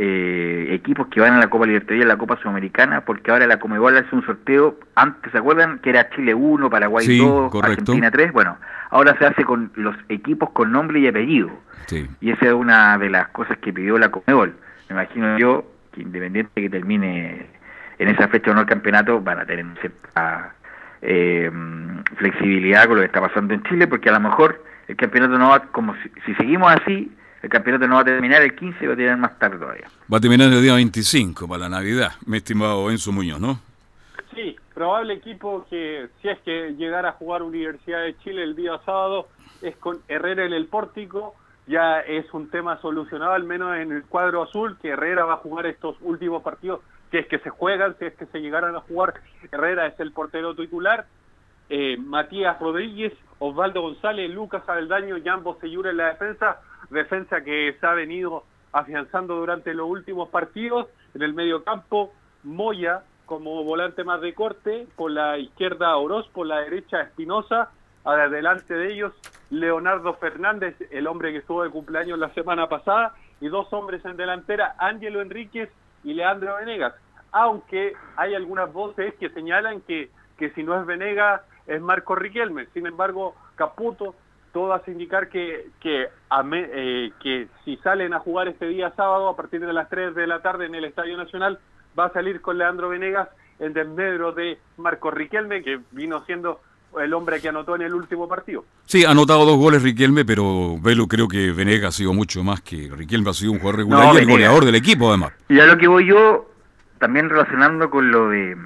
eh, equipos que van a la Copa Libertadores y a la Copa Sudamericana, porque ahora la Comebol hace un sorteo, antes, ¿se acuerdan? Que era Chile 1, Paraguay 2, Argentina 3, bueno, ahora se hace con los equipos con nombre y apellido. Y esa es una de las cosas que pidió la Comebol. Me imagino yo que independiente de que termine en esa fecha o no el campeonato, van a tener cierta eh, flexibilidad con lo que está pasando en Chile, porque a lo mejor el campeonato no va, como si seguimos así, el campeonato no va a terminar el 15, va a terminar más tarde todavía. Va a terminar el día 25 para la Navidad, mi estimado Enzo Muñoz, ¿no? Sí, probable equipo que si es que llegara a jugar Universidad de Chile el día sábado es con Herrera en el pórtico, ya es un tema solucionado al menos en el cuadro azul, que Herrera va a jugar estos últimos partidos, si es que se juegan, si es que se llegaran a jugar, Herrera es el portero titular, eh, Matías Rodríguez, Osvaldo González, Lucas Abeldaño, Jan Bosellura en la defensa, defensa que se ha venido afianzando durante los últimos partidos. En el medio campo, Moya como volante más de corte, por la izquierda Oroz, por la derecha Espinosa, adelante de ellos Leonardo Fernández, el hombre que estuvo de cumpleaños la semana pasada, y dos hombres en delantera, Ángelo Enríquez y Leandro Venegas, aunque hay algunas voces que señalan que, que si no es Venegas es Marco Riquelme. Sin embargo, Caputo, todo hace indicar que, que, eh, que si salen a jugar este día sábado a partir de las 3 de la tarde en el Estadio Nacional, va a salir con Leandro Venegas en desmedro de Marco Riquelme, que vino siendo el hombre que anotó en el último partido. Sí, ha anotado dos goles Riquelme, pero Velo creo que Venegas ha sido mucho más que Riquelme, ha sido un jugador regular y el goleador del equipo además. Y a lo que voy yo, también relacionando con lo de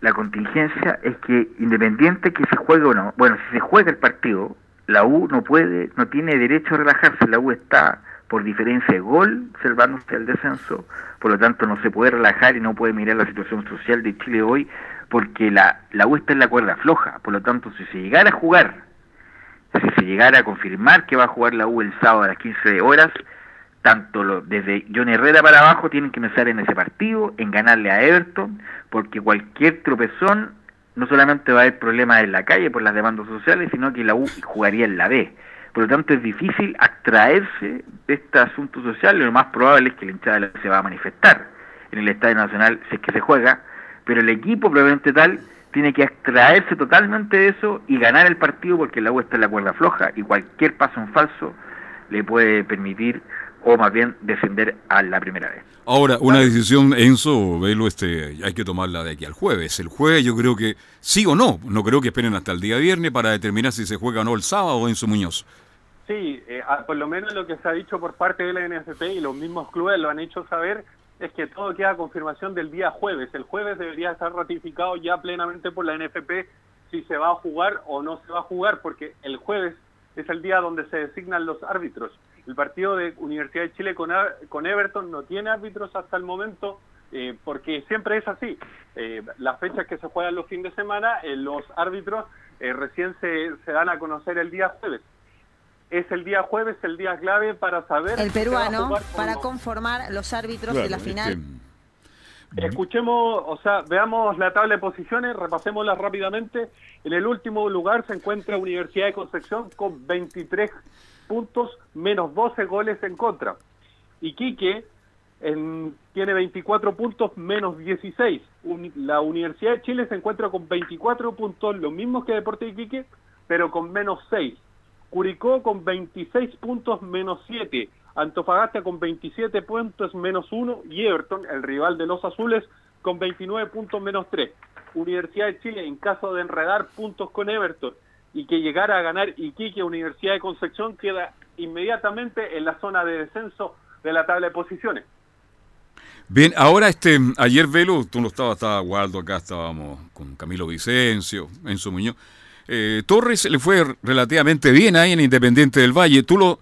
la contingencia, es que independiente que se juegue o no, bueno, si se juega el partido, la U no puede, no tiene derecho a relajarse, la U está por diferencia de gol, salvándose el descenso, por lo tanto no se puede relajar y no puede mirar la situación social de Chile hoy porque la, la U está en la cuerda floja, por lo tanto si se llegara a jugar, si se llegara a confirmar que va a jugar la U el sábado a las 15 horas, tanto lo, desde John Herrera para abajo tienen que pensar en ese partido, en ganarle a Everton, porque cualquier tropezón no solamente va a haber problemas en la calle por las demandas sociales, sino que la U jugaría en la B. Por lo tanto, es difícil abstraerse de este asunto social y lo más probable es que la hinchada se va a manifestar en el Estadio Nacional si es que se juega, pero el equipo probablemente tal tiene que extraerse totalmente de eso y ganar el partido porque la U está en la cuerda floja y cualquier paso en falso le puede permitir o más bien descender a la primera vez. Ahora, una decisión, Enzo, Velo, este, hay que tomarla de aquí al jueves. El jueves yo creo que sí o no, no creo que esperen hasta el día viernes para determinar si se juega o no el sábado, Enzo Muñoz. Sí, eh, por lo menos lo que se ha dicho por parte de la NFP y los mismos clubes lo han hecho saber es que todo queda a confirmación del día jueves. El jueves debería estar ratificado ya plenamente por la NFP si se va a jugar o no se va a jugar, porque el jueves es el día donde se designan los árbitros. El partido de Universidad de Chile con, con Everton no tiene árbitros hasta el momento, eh, porque siempre es así. Eh, las fechas que se juegan los fines de semana, eh, los árbitros recién se, se dan a conocer el día jueves es el día jueves el día clave para saber... El peruano, para conformar los árbitros de la final. Escuchemos, o sea, veamos la tabla de posiciones, repasémosla rápidamente. En el último lugar se encuentra Universidad de Concepción con 23 puntos, menos 12 goles en contra. Iquique en, tiene 24 puntos, menos 16. la Universidad de Chile se encuentra con 24 puntos, los mismos que Deporte Iquique, pero con menos 6. Curicó con 26 puntos menos 7, Antofagasta con 27 puntos menos 1 y Everton, el rival de los azules, con 29 puntos menos 3. Universidad de Chile, en caso de enredar puntos con Everton y que llegara a ganar Iquique, Universidad de Concepción queda inmediatamente en la zona de descenso de la tabla de posiciones. Bien, ahora este, ayer Velo, tú no estabas, estaba Waldo acá, estábamos con Camilo Vicencio, Enzo Muñoz. Eh, Torres le fue relativamente bien ahí en Independiente del Valle. ¿Tú lo,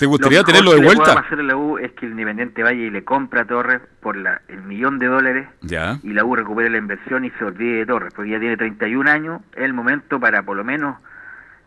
te gustaría tenerlo de vuelta? Lo que hacer la U es que el Independiente Valle le compra a Torres por la, el millón de dólares ya. y la U recupere la inversión y se olvide de Torres, porque ya tiene 31 años, es el momento para por lo menos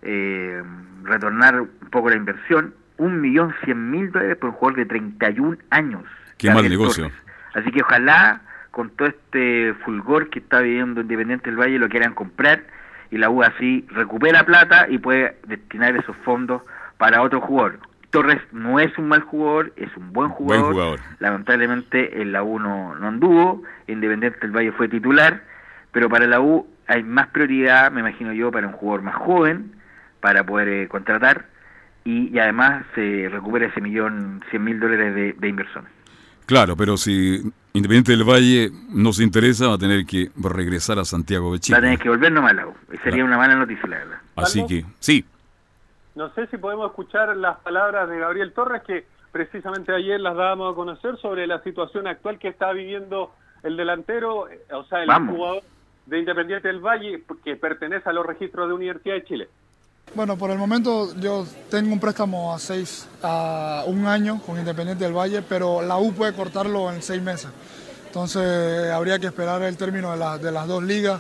eh, retornar un poco la inversión. Un millón cien mil dólares por un jugador de 31 años. Qué mal negocio. Así que ojalá con todo este fulgor que está viviendo Independiente del Valle lo quieran comprar y la U así recupera plata y puede destinar esos fondos para otro jugador. Torres no es un mal jugador, es un buen jugador. Lamentablemente en la U no, anduvo, Independiente del Valle fue titular, pero para la U hay más prioridad, me imagino yo, para un jugador más joven, para poder eh, contratar y, además se recupera ese millón, cien mil dólares de, de inversión. Claro, pero si Independiente del Valle nos interesa, va a tener que regresar a Santiago de Chile. Va a tener que volver nomás a Sería una mala noticia, la verdad. Así que, sí. No sé si podemos escuchar las palabras de Gabriel Torres, que precisamente ayer las dábamos a conocer sobre la situación actual que está viviendo el delantero, eh, o sea, el jugador de Independiente del Valle, que pertenece a los registros de Universidad de Chile. Bueno, por el momento yo tengo un préstamo a seis, a un año con Independiente del Valle, pero la U puede cortarlo en seis meses. Entonces habría que esperar el término de, las dos ligas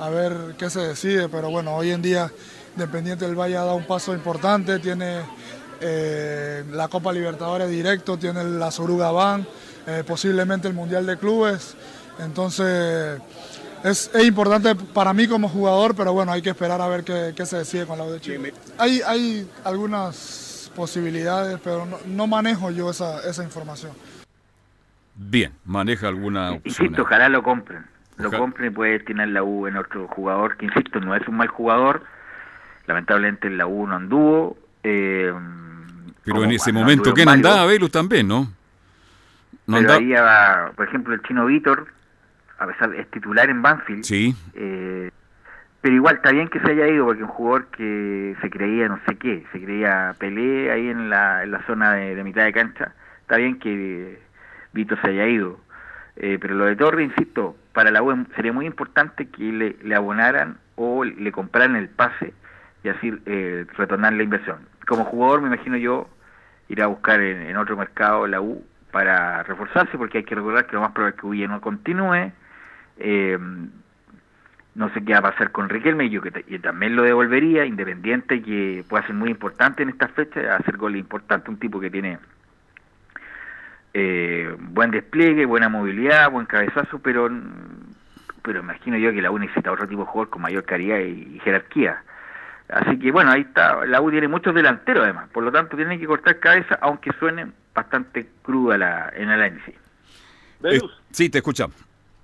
a ver qué se decide, pero bueno, hoy en día Independiente del Valle ha dado un paso importante, tiene eh, la Copa Libertadores directo, tiene la Soruga Ban, eh, posiblemente el Mundial de Clubes, entonces es, importante para mí como jugador, pero bueno, hay que esperar a ver qué, se decide con la U de Chile. Hay, hay algunas posibilidades, pero no, manejo yo esa, esa información. Bien, maneja alguna opción. Insisto, ojalá lo compren. Lo Ojalá. compren y puede tener la U en otro jugador, que insisto, no es un mal jugador. Lamentablemente en la U no anduvo. eh, Pero en ese momento, ¿qué andaba Velus también, no? No Pero andaba. ahí, ah, por ejemplo, el chino Víctor, a pesar de es titular en Banfield, Sí, eh, pero igual está bien que se haya ido porque un jugador que se creía no sé qué, se creía Pelé ahí en la, en la zona de, de mitad de cancha, está bien que Vito se haya ido. Eh, pero lo de Torre, insisto, para la U sería muy importante que le, le abonaran o le compraran el pase y así eh, retornar la inversión. Como jugador me imagino yo ir a buscar en, otro mercado la U para reforzarse porque hay que recordar que lo más probable es que U ya no continúe. Eh, no sé qué va a pasar con Riquelme, yo que también lo devolvería, independiente que pueda ser muy importante en estas fechas, hacer goles importantes, un tipo que tiene eh, buen despliegue, buena movilidad, buen cabezazo, pero pero imagino yo que la U necesita otro tipo de jugador con mayor calidad y, y jerarquía. Así que bueno, ahí está, la U tiene muchos delanteros además, por lo tanto tienen que cortar cabeza, aunque suene bastante cruda la, en el análisis. Eh, sí, te escuchamos.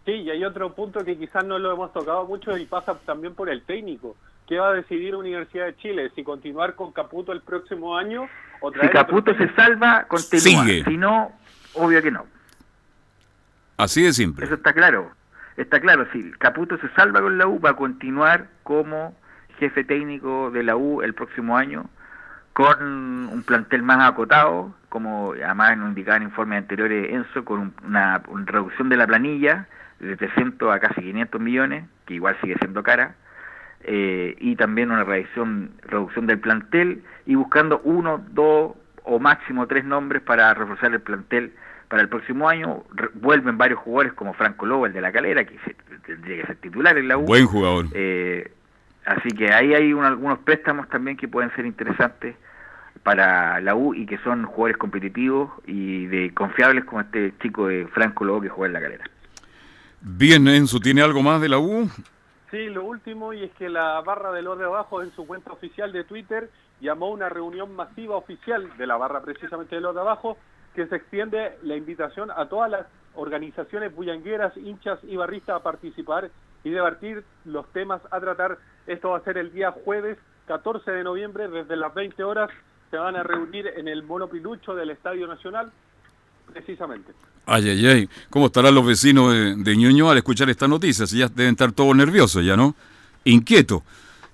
sí, y hay otro punto que quizás no lo hemos tocado mucho y pasa también por el técnico. ¿Qué va a decidir Universidad de Chile? ¿Si continuar con Caputo el próximo año o Si traer otro Caputo se salva, continúa. Sigue. Si no, obvio que no. Así de simple. Eso está claro. Está claro, si Caputo se salva con la U, va a continuar como jefe técnico de la U el próximo año, con un plantel más acotado, como además nos indicaba en informes anteriores Enzo, con un- una, una reducción de la planilla de 300 a casi 500 millones, que igual sigue siendo cara, eh, y también una reducción, reducción del plantel, y buscando uno, dos o máximo tres nombres para reforzar el plantel para el próximo año. Re- vuelven varios jugadores como Franco Lobo, el de la calera, que se- tendría que ser titular en la U. Buen jugador. Eh, así que ahí hay un- algunos préstamos también que pueden ser interesantes para la U y que son jugadores competitivos y de confiables como este chico de Franco Lobo que juega en la calera. Bien, Enzo, ¿tiene algo más de la U? Sí, lo último, y es que la barra de los de abajo en su cuenta oficial de Twitter llamó a una reunión masiva oficial de la barra precisamente de los de abajo, que se extiende la invitación a todas las organizaciones bullangueras, hinchas y barristas a participar y debatir los temas a tratar. Esto va a ser el día jueves 14 de noviembre, desde las 20 horas se van a reunir en el Monopilucho del Estadio Nacional, precisamente. Ay, ay, ay. ¿Cómo estarán los vecinos de, de Ñuñoa al escuchar esta noticia? Si ya deben estar todos nerviosos ya, ¿no? Inquietos.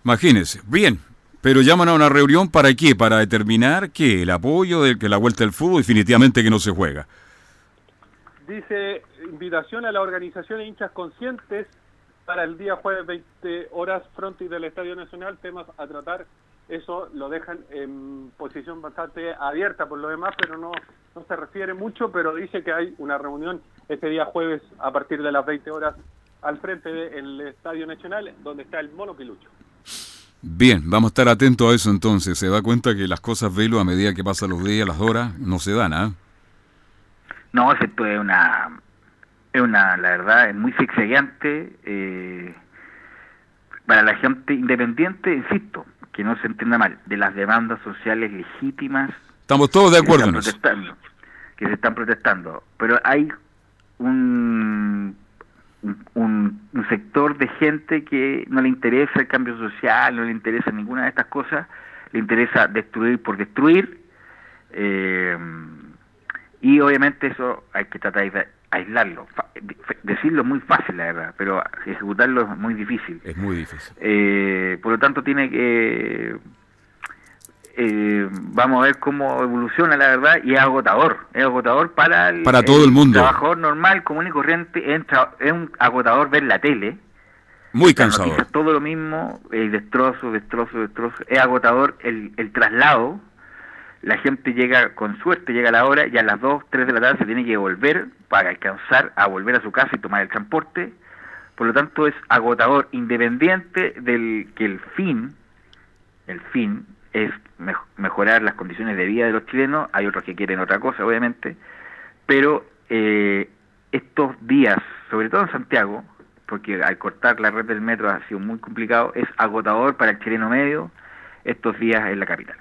Imagínense. Bien. Pero llaman a una reunión para qué? Para determinar que el apoyo de que la vuelta del fútbol definitivamente que no se juega. Dice invitación a las organizaciones hinchas conscientes para el día jueves 20 horas frontis del Estadio Nacional, temas a tratar. Eso lo dejan en posición bastante abierta por lo demás, pero no, no se refiere mucho, pero dice que hay una reunión este día jueves a partir de las 20 horas al frente del Estadio Nacional, donde está el monopilucho. Bien, vamos a estar atentos a eso entonces. Se da cuenta que las cosas velo a medida que pasan los días, las horas, no se dan, ¿ah? No, esto es una, es una, la verdad, es muy zigzagueante eh, para la gente independiente, insisto, que no se entienda mal, de las demandas sociales legítimas Estamos todos de acuerdo en eso. que se están protestando, pero hay un, un, un sector de gente que no le interesa el cambio social, no le interesa ninguna de estas cosas, le interesa destruir por destruir, eh, y obviamente eso hay que tratar de aislarlo. Decirlo es muy fácil, la verdad, pero ejecutarlo es muy difícil. Es muy difícil. Eh, por lo tanto, tiene que. eh, vamos a ver cómo evoluciona, la verdad, y es agotador. Es agotador para el, Para todo el mundo. trabajador normal, común y corriente. Es, un agotador ver la tele. Muy cansador. todo lo mismo, eh, destrozo, destrozo, destrozo. Es agotador el, el traslado. La gente llega, con suerte, llega a la hora y a las 2, 3 de la tarde se tiene que volver para alcanzar a volver a su casa y tomar el transporte. Por lo tanto, es agotador, independiente del que el fin, el fin es mej- mejorar las condiciones de vida de los chilenos. Hay otros que quieren otra cosa, obviamente. Pero eh, estos días, sobre todo en Santiago, porque al cortar la red del metro ha sido muy complicado, es agotador para el chileno medio estos días en la capital.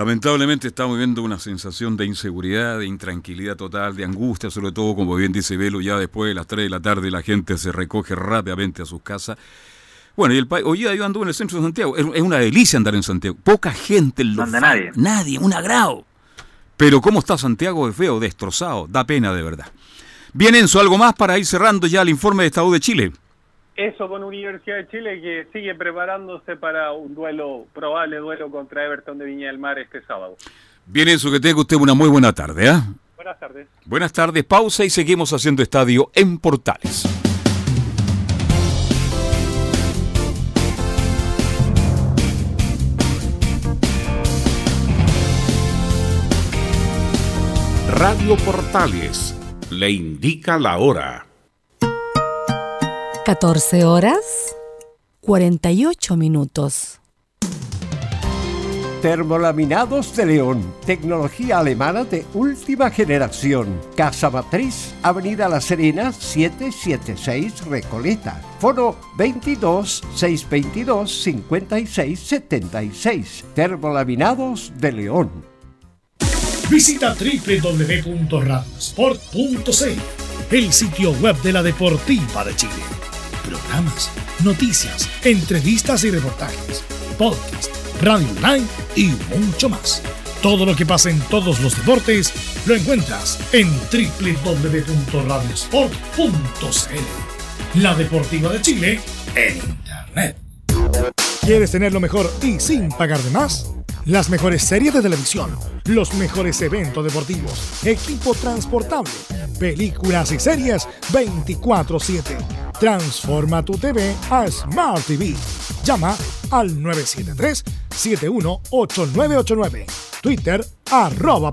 Lamentablemente estamos viviendo una sensación de inseguridad, de intranquilidad total, de angustia, sobre todo, como bien dice Velo, ya después de las 3 de la tarde la gente se recoge rápidamente a sus casas. Bueno, y el país, hoy día yo ando en el centro de Santiago, es, es una delicia andar en Santiago. Poca gente en los anda nadie. Nadie, un agrado. Pero cómo está Santiago de feo, destrozado, da pena de verdad. Bien, Enzo, algo más para ir cerrando ya el informe de Estado de Chile. Eso con Universidad de Chile que sigue preparándose para un duelo, probable duelo contra Everton de Viña del Mar este sábado. Bien, Enzo, que tenga usted una muy buena tarde. ¿ah? Buenas tardes. Buenas tardes, pausa y seguimos haciendo estadio en Portales. Radio Portales le indica la hora. 14 horas 48 minutos. Termolaminados de León, tecnología alemana de última generación. Casa Matriz, Avenida La Serena, 776 Recoleta. Foro 22 622 56 76. Termolaminados de León. Visita www.radiosport.cl, el sitio web de la Deportiva de Chile. Programas, noticias, entrevistas y reportajes, podcast, radio online y mucho más. Todo lo que pasa en todos los deportes lo encuentras en www.radiosport.cl. La Deportiva de Chile en Internet. ¿Quieres tener lo mejor y sin pagar de más? Las mejores series de televisión, los mejores eventos deportivos, equipo transportable, películas y series 24/7. Transforma tu TV a Smart TV. Llama al 973-718989. Twitter arroba.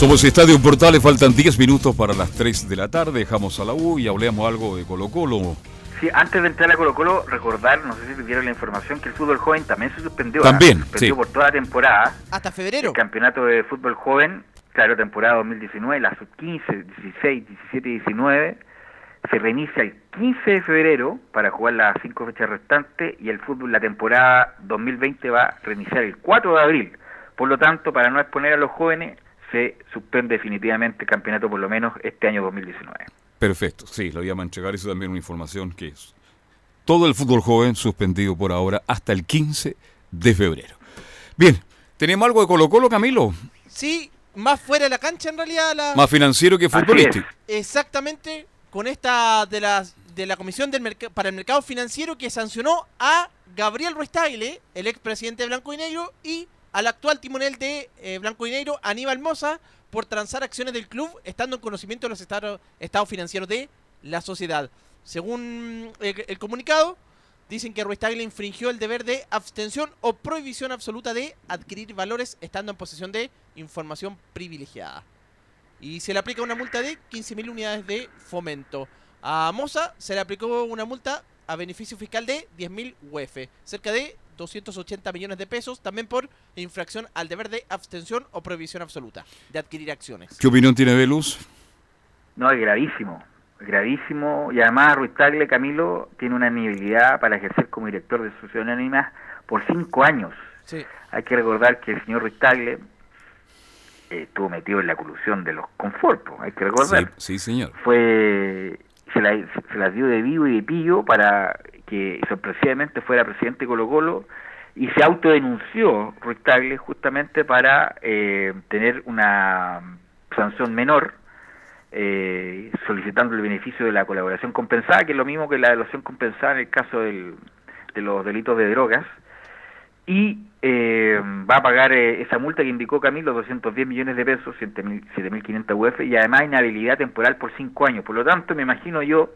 Somos Estadio Portales, faltan 10 minutos para las 3 de la tarde, dejamos a la U y hablemos algo de Colo Colo. Sí, antes de entrar a Colo Colo, recordar, no sé si vieron la información, que el fútbol joven también se suspendió. También, ¿ah? Se suspendió sí. por toda la temporada. Hasta febrero. El campeonato de fútbol joven, claro, temporada 2019, la sub-15, 16, 17 y 19, se reinicia el 15 de febrero para jugar las cinco fechas restantes y el fútbol, la temporada 2020 va a reiniciar el 4 de abril. Por lo tanto, para no exponer a los jóvenes, se suspende definitivamente el campeonato por lo menos este año 2019. Perfecto, sí, lo iba a entregar, eso también una información que es todo el fútbol joven suspendido por ahora hasta el 15 de febrero. Bien, ¿tenemos algo de Colo Colo, Camilo? Sí, más fuera de la cancha en realidad. La... Más financiero que futbolístico. Exactamente, con esta de la, de la Comisión del Merc- para el Mercado Financiero que sancionó a Gabriel Ruiz Tagle, el expresidente de Blanco y Negro, y al actual timonel de eh, Blanco y Negro, Aníbal Moza, por transar acciones del club estando en conocimiento de los estados, financieros de la sociedad. Según el, el comunicado, dicen que Ruiz Tagle infringió el deber de abstención o prohibición absoluta de adquirir valores estando en posesión de información privilegiada y se le aplica una multa de 15.000 unidades de fomento. A Moza se le aplicó una multa a beneficio fiscal de 10.000 UF, cerca de 280 millones de pesos, también por infracción al deber de abstención o prohibición absoluta de adquirir acciones. ¿Qué opinión tiene Velus? No, es gravísimo, gravísimo. Y además Ruiz Tagle, Camilo, tiene una inhabilidad para ejercer como director de Sociedad Anónima por cinco años. Sí. Hay que recordar que el señor Ruiz Tagle eh, estuvo metido en la colusión de los confort, po, hay que recordar. Sí, sí, señor. Fue se, la- se las dio de vivo y de pillo para que sorpresivamente fuera presidente de Colo Colo y se autodenunció Ruiz Tagle justamente para eh, tener una sanción menor eh, solicitando el beneficio de la colaboración compensada, que es lo mismo que la devolución compensada en el caso del- de los delitos de drogas, y eh, va a pagar eh, esa multa que indicó Camilo, 210 millones de pesos, 7.000 7.500 UF, y además inhabilidad temporal por 5 años. Por lo tanto, me imagino yo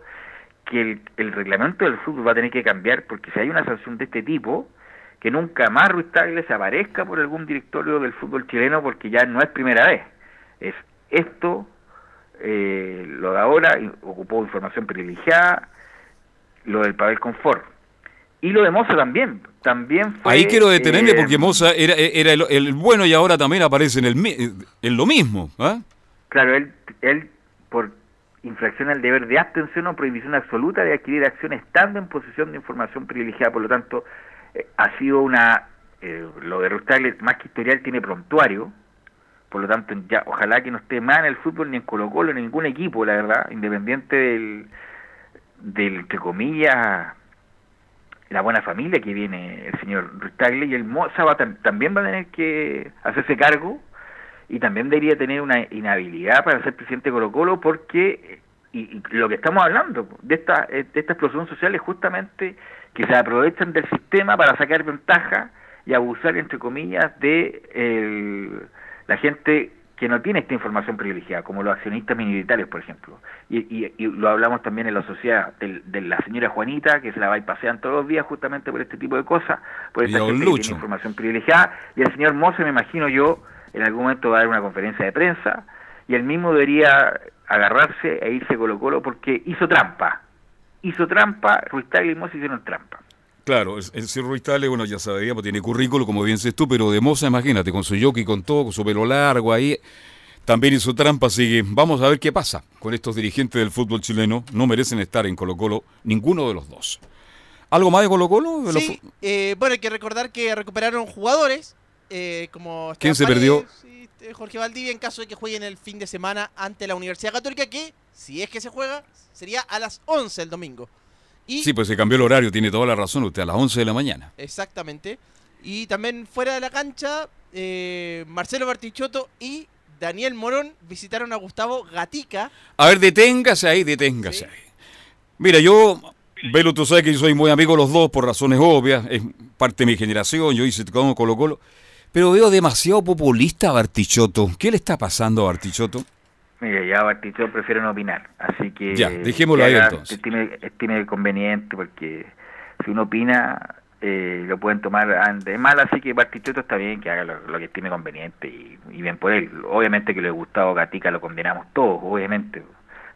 que el, el reglamento del fútbol va a tener que cambiar, porque si hay una sanción de este tipo, que nunca más Ruiz Tagle se aparezca por algún directorio del fútbol chileno, porque ya no es primera vez. Es esto, eh, lo de ahora, ocupó información privilegiada, lo del papel confort. Y lo de Moza también. También fue, Ahí quiero detenerme eh, porque Moza era, era el, el bueno y ahora también aparece en, el, en lo mismo. ¿ah? Claro, él, él infracción al deber de abstención o prohibición absoluta de adquirir acciones estando en posesión de información privilegiada, por lo tanto, eh, ha sido una, eh, lo de Rustagle, más que historial, tiene prontuario, por lo tanto, ya ojalá que no esté más en el fútbol ni en Colo Colo, ni en ningún equipo, la verdad, independiente del, del entre comillas, la buena familia que viene el señor Rustagle y el Moza va tam- también va a tener que hacerse cargo y también debería tener una inhabilidad para ser presidente de Colo Colo porque y, y lo que estamos hablando de esta eh, de esta explosión social es justamente que se aprovechan del sistema para sacar ventaja y abusar entre comillas de el- la gente que no tiene esta información privilegiada, como los accionistas minoritarios, por ejemplo. Y, y- y lo hablamos también en la sociedad del- de, la señora Juanita, que se la va y pasean todos los días justamente por este tipo de cosas, por esta gente que tiene información privilegiada. Y el señor Mose, me imagino yo, en algún momento va a dar una conferencia de prensa y él mismo debería agarrarse e irse Colo Colo porque hizo trampa. Hizo trampa, Ruiz Tagle y Mose hicieron trampa. Claro, el, el señor Ruiz Tagle, bueno, ya sabíamos, tiene currículo, como bien dices tú, pero de Moza, imagínate, con su jockey, con todo, con su pelo largo ahí, también hizo trampa, así que vamos a ver qué pasa con estos dirigentes del fútbol chileno. No merecen estar en Colo Colo, ninguno de los dos. ¿Algo más de Colo Colo? De los Sí, fu- eh, bueno, hay que recordar que recuperaron jugadores, eh, como ¿Quién se perdió? Y, eh, Jorge Valdivia, en caso de que jueguen el fin de semana ante la Universidad Católica, que, si es que se juega, sería a las 11 el domingo. Y, Sí, pues se cambió el horario, tiene toda la razón usted, a las 11 de la mañana. Exactamente. Y también fuera de la cancha, eh, Marcelo Bartichotto y Daniel Morón visitaron a Gustavo Gatica. A ver, deténgase ahí, deténgase ahí. Mira, yo, Velo, tú sabes que yo soy muy amigo de los dos por razones obvias, es parte de mi generación, yo hice como Colo Colo, pero veo demasiado populista a Bartichotto. ¿Qué le está pasando a Bartichotto? Mira, ya Bartichotto prefiero no opinar, así que... Ya, dejémoslo ahí entonces. Estime, estime conveniente, porque si uno opina, eh, lo pueden tomar a- de mal, así que Bartichotto está bien que haga lo, lo que estime conveniente y, y bien por él. Obviamente que lo de Gustavo Gatica lo condenamos todos, obviamente.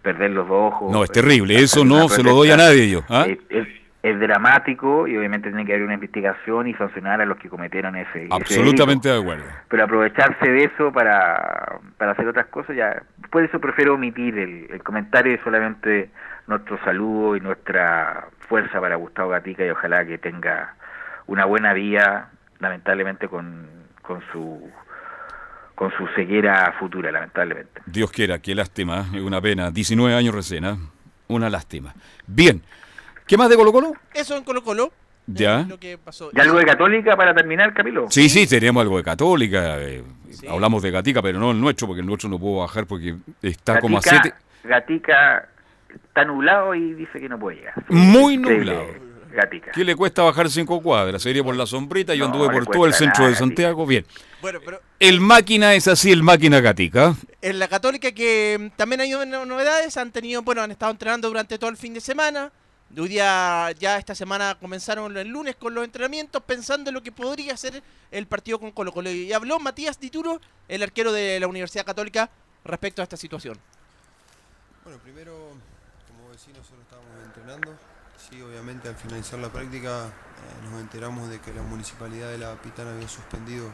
Perder los dos ojos... No, es terrible, eso no *laughs* se lo doy a nadie yo. ¿ah? Es, es- es dramático y obviamente tiene que haber una investigación y sancionar a los que cometieron ese, Absolutamente de acuerdo. pero aprovecharse de eso para, para hacer otras cosas, ya por eso prefiero omitir el, el comentario y solamente nuestro saludo y nuestra fuerza para Gustavo Gatica y ojalá que tenga una buena vía, lamentablemente con, con su con su ceguera futura, lamentablemente. Dios quiera, qué lástima, es una pena. 19 años recién, ¿ah? una lástima. Bien, ¿qué más de Colo Colo? Eso en Colo Colo. Ya. Lo que pasó. ¿Y algo de Católica para terminar, Camilo? Sí, sí, teníamos algo de Católica. eh, Hablamos de Gatica, pero no el nuestro, porque el nuestro no puedo bajar porque está como a Gatica- 7. Gatica está nublado y dice que no puede llegar. Muy nublado. Gatica. ¿Qué le cuesta bajar cinco cuadras? Sería por la sombrita, yo No, anduve por todo el centro nada, de Santiago. Bien. Bueno, pero El máquina es así, el máquina Gatica. en la Católica que mm, también hay no- novedades, han tenido, bueno, han estado entrenando durante todo el fin de semana. Hoy día, ya esta semana comenzaron el lunes con los entrenamientos, pensando en lo que podría ser el partido con Colo Colo. Y habló Matías Dituro, el arquero de la Universidad Católica, respecto a esta situación. Bueno, primero, como decía, nosotros estábamos entrenando. Sí, obviamente al finalizar la práctica eh, nos enteramos de que la municipalidad de La Pitana había suspendido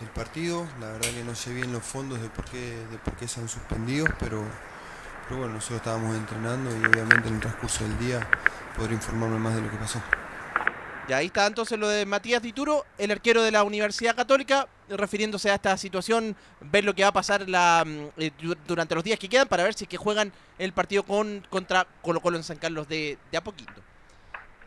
el partido. La verdad que no sé bien los fondos de por qué, de por qué se han suspendido, pero, pero bueno, nosotros estábamos entrenando y obviamente en el transcurso del día podré informarme más de lo que pasó. Y ahí está entonces lo de Matías Dituro, el arquero de la Universidad Católica, refiriéndose a esta situación, ver lo que va a pasar mm, eh, du- durante los días que quedan para ver si es que juegan el partido con, contra Colo Colo en San Carlos de, de a poquito.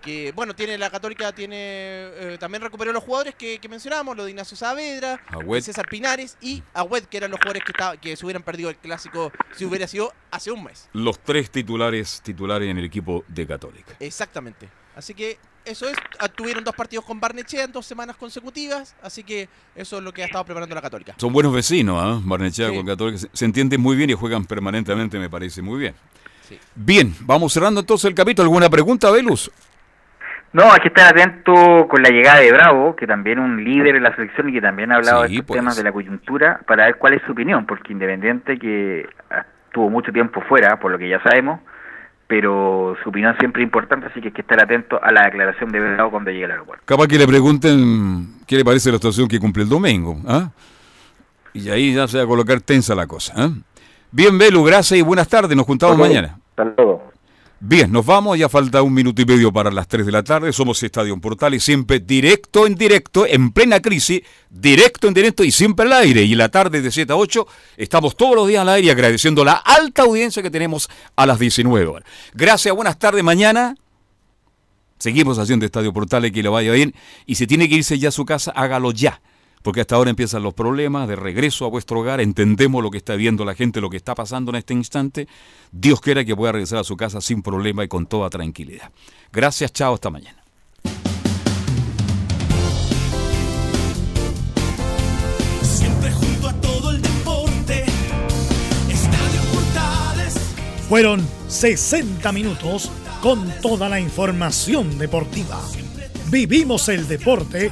Que bueno, tiene la Católica, tiene eh, también recuperó los jugadores que, que mencionábamos, lo de Ignacio Saavedra, Agüed. César Pinares y Agüed, que eran los jugadores que, estaba- que se hubieran perdido el clásico si hubiera sido hace un mes. Los tres titulares titulares en el equipo de Católica. Exactamente. Así que eso es. Ah, Tuvieron dos partidos con Barnechea en dos semanas consecutivas. Así que eso es lo que ha estado preparando la Católica. Son buenos vecinos, ¿ah? Barnechea Sí. con Católica. Se, se entienden muy bien y juegan permanentemente, me parece muy bien. Bien, vamos cerrando entonces el capítulo. ¿Alguna pregunta, Velus? No, hay que estar atento con la llegada de Bravo, que también es un líder en la selección y que también ha hablado Sí, de estos pues. temas de la coyuntura, para ver cuál es su opinión, porque Independiente que ah, tuvo mucho tiempo fuera, por lo que ya sabemos, pero su opinión siempre es importante, así que hay que estar atento a la declaración de Bravo cuando llegue al aeropuerto. Capaz que le pregunten qué le parece la actuación que cumple el domingo. ¿ah? Y ahí ya se va a colocar tensa la cosa. ¿ah? Bien, Velu, gracias y buenas tardes. Nos juntamos mañana. Hasta luego. Bien, nos vamos, ya falta un minuto y medio para las 3 de la tarde, somos Estadio Portal y siempre directo en directo, en plena crisis, directo en directo y siempre al aire. Y la tarde de 7 a 8 estamos todos los días al aire agradeciendo la alta audiencia que tenemos a las 19 horas. Gracias, buenas tardes, mañana seguimos haciendo Estadio Portal y que le vaya bien. Y si tiene que irse ya a su casa, hágalo ya. Porque hasta ahora empiezan los problemas de regreso a vuestro hogar. Entendemos lo que está viendo la gente, lo que está pasando en este instante. Dios quiera que pueda regresar a su casa sin problema y con toda tranquilidad. Gracias, chao, hasta mañana. Siempre junto a todo el deporte. Estadio Portales. Fueron 60 minutos con toda la información deportiva. Vivimos el deporte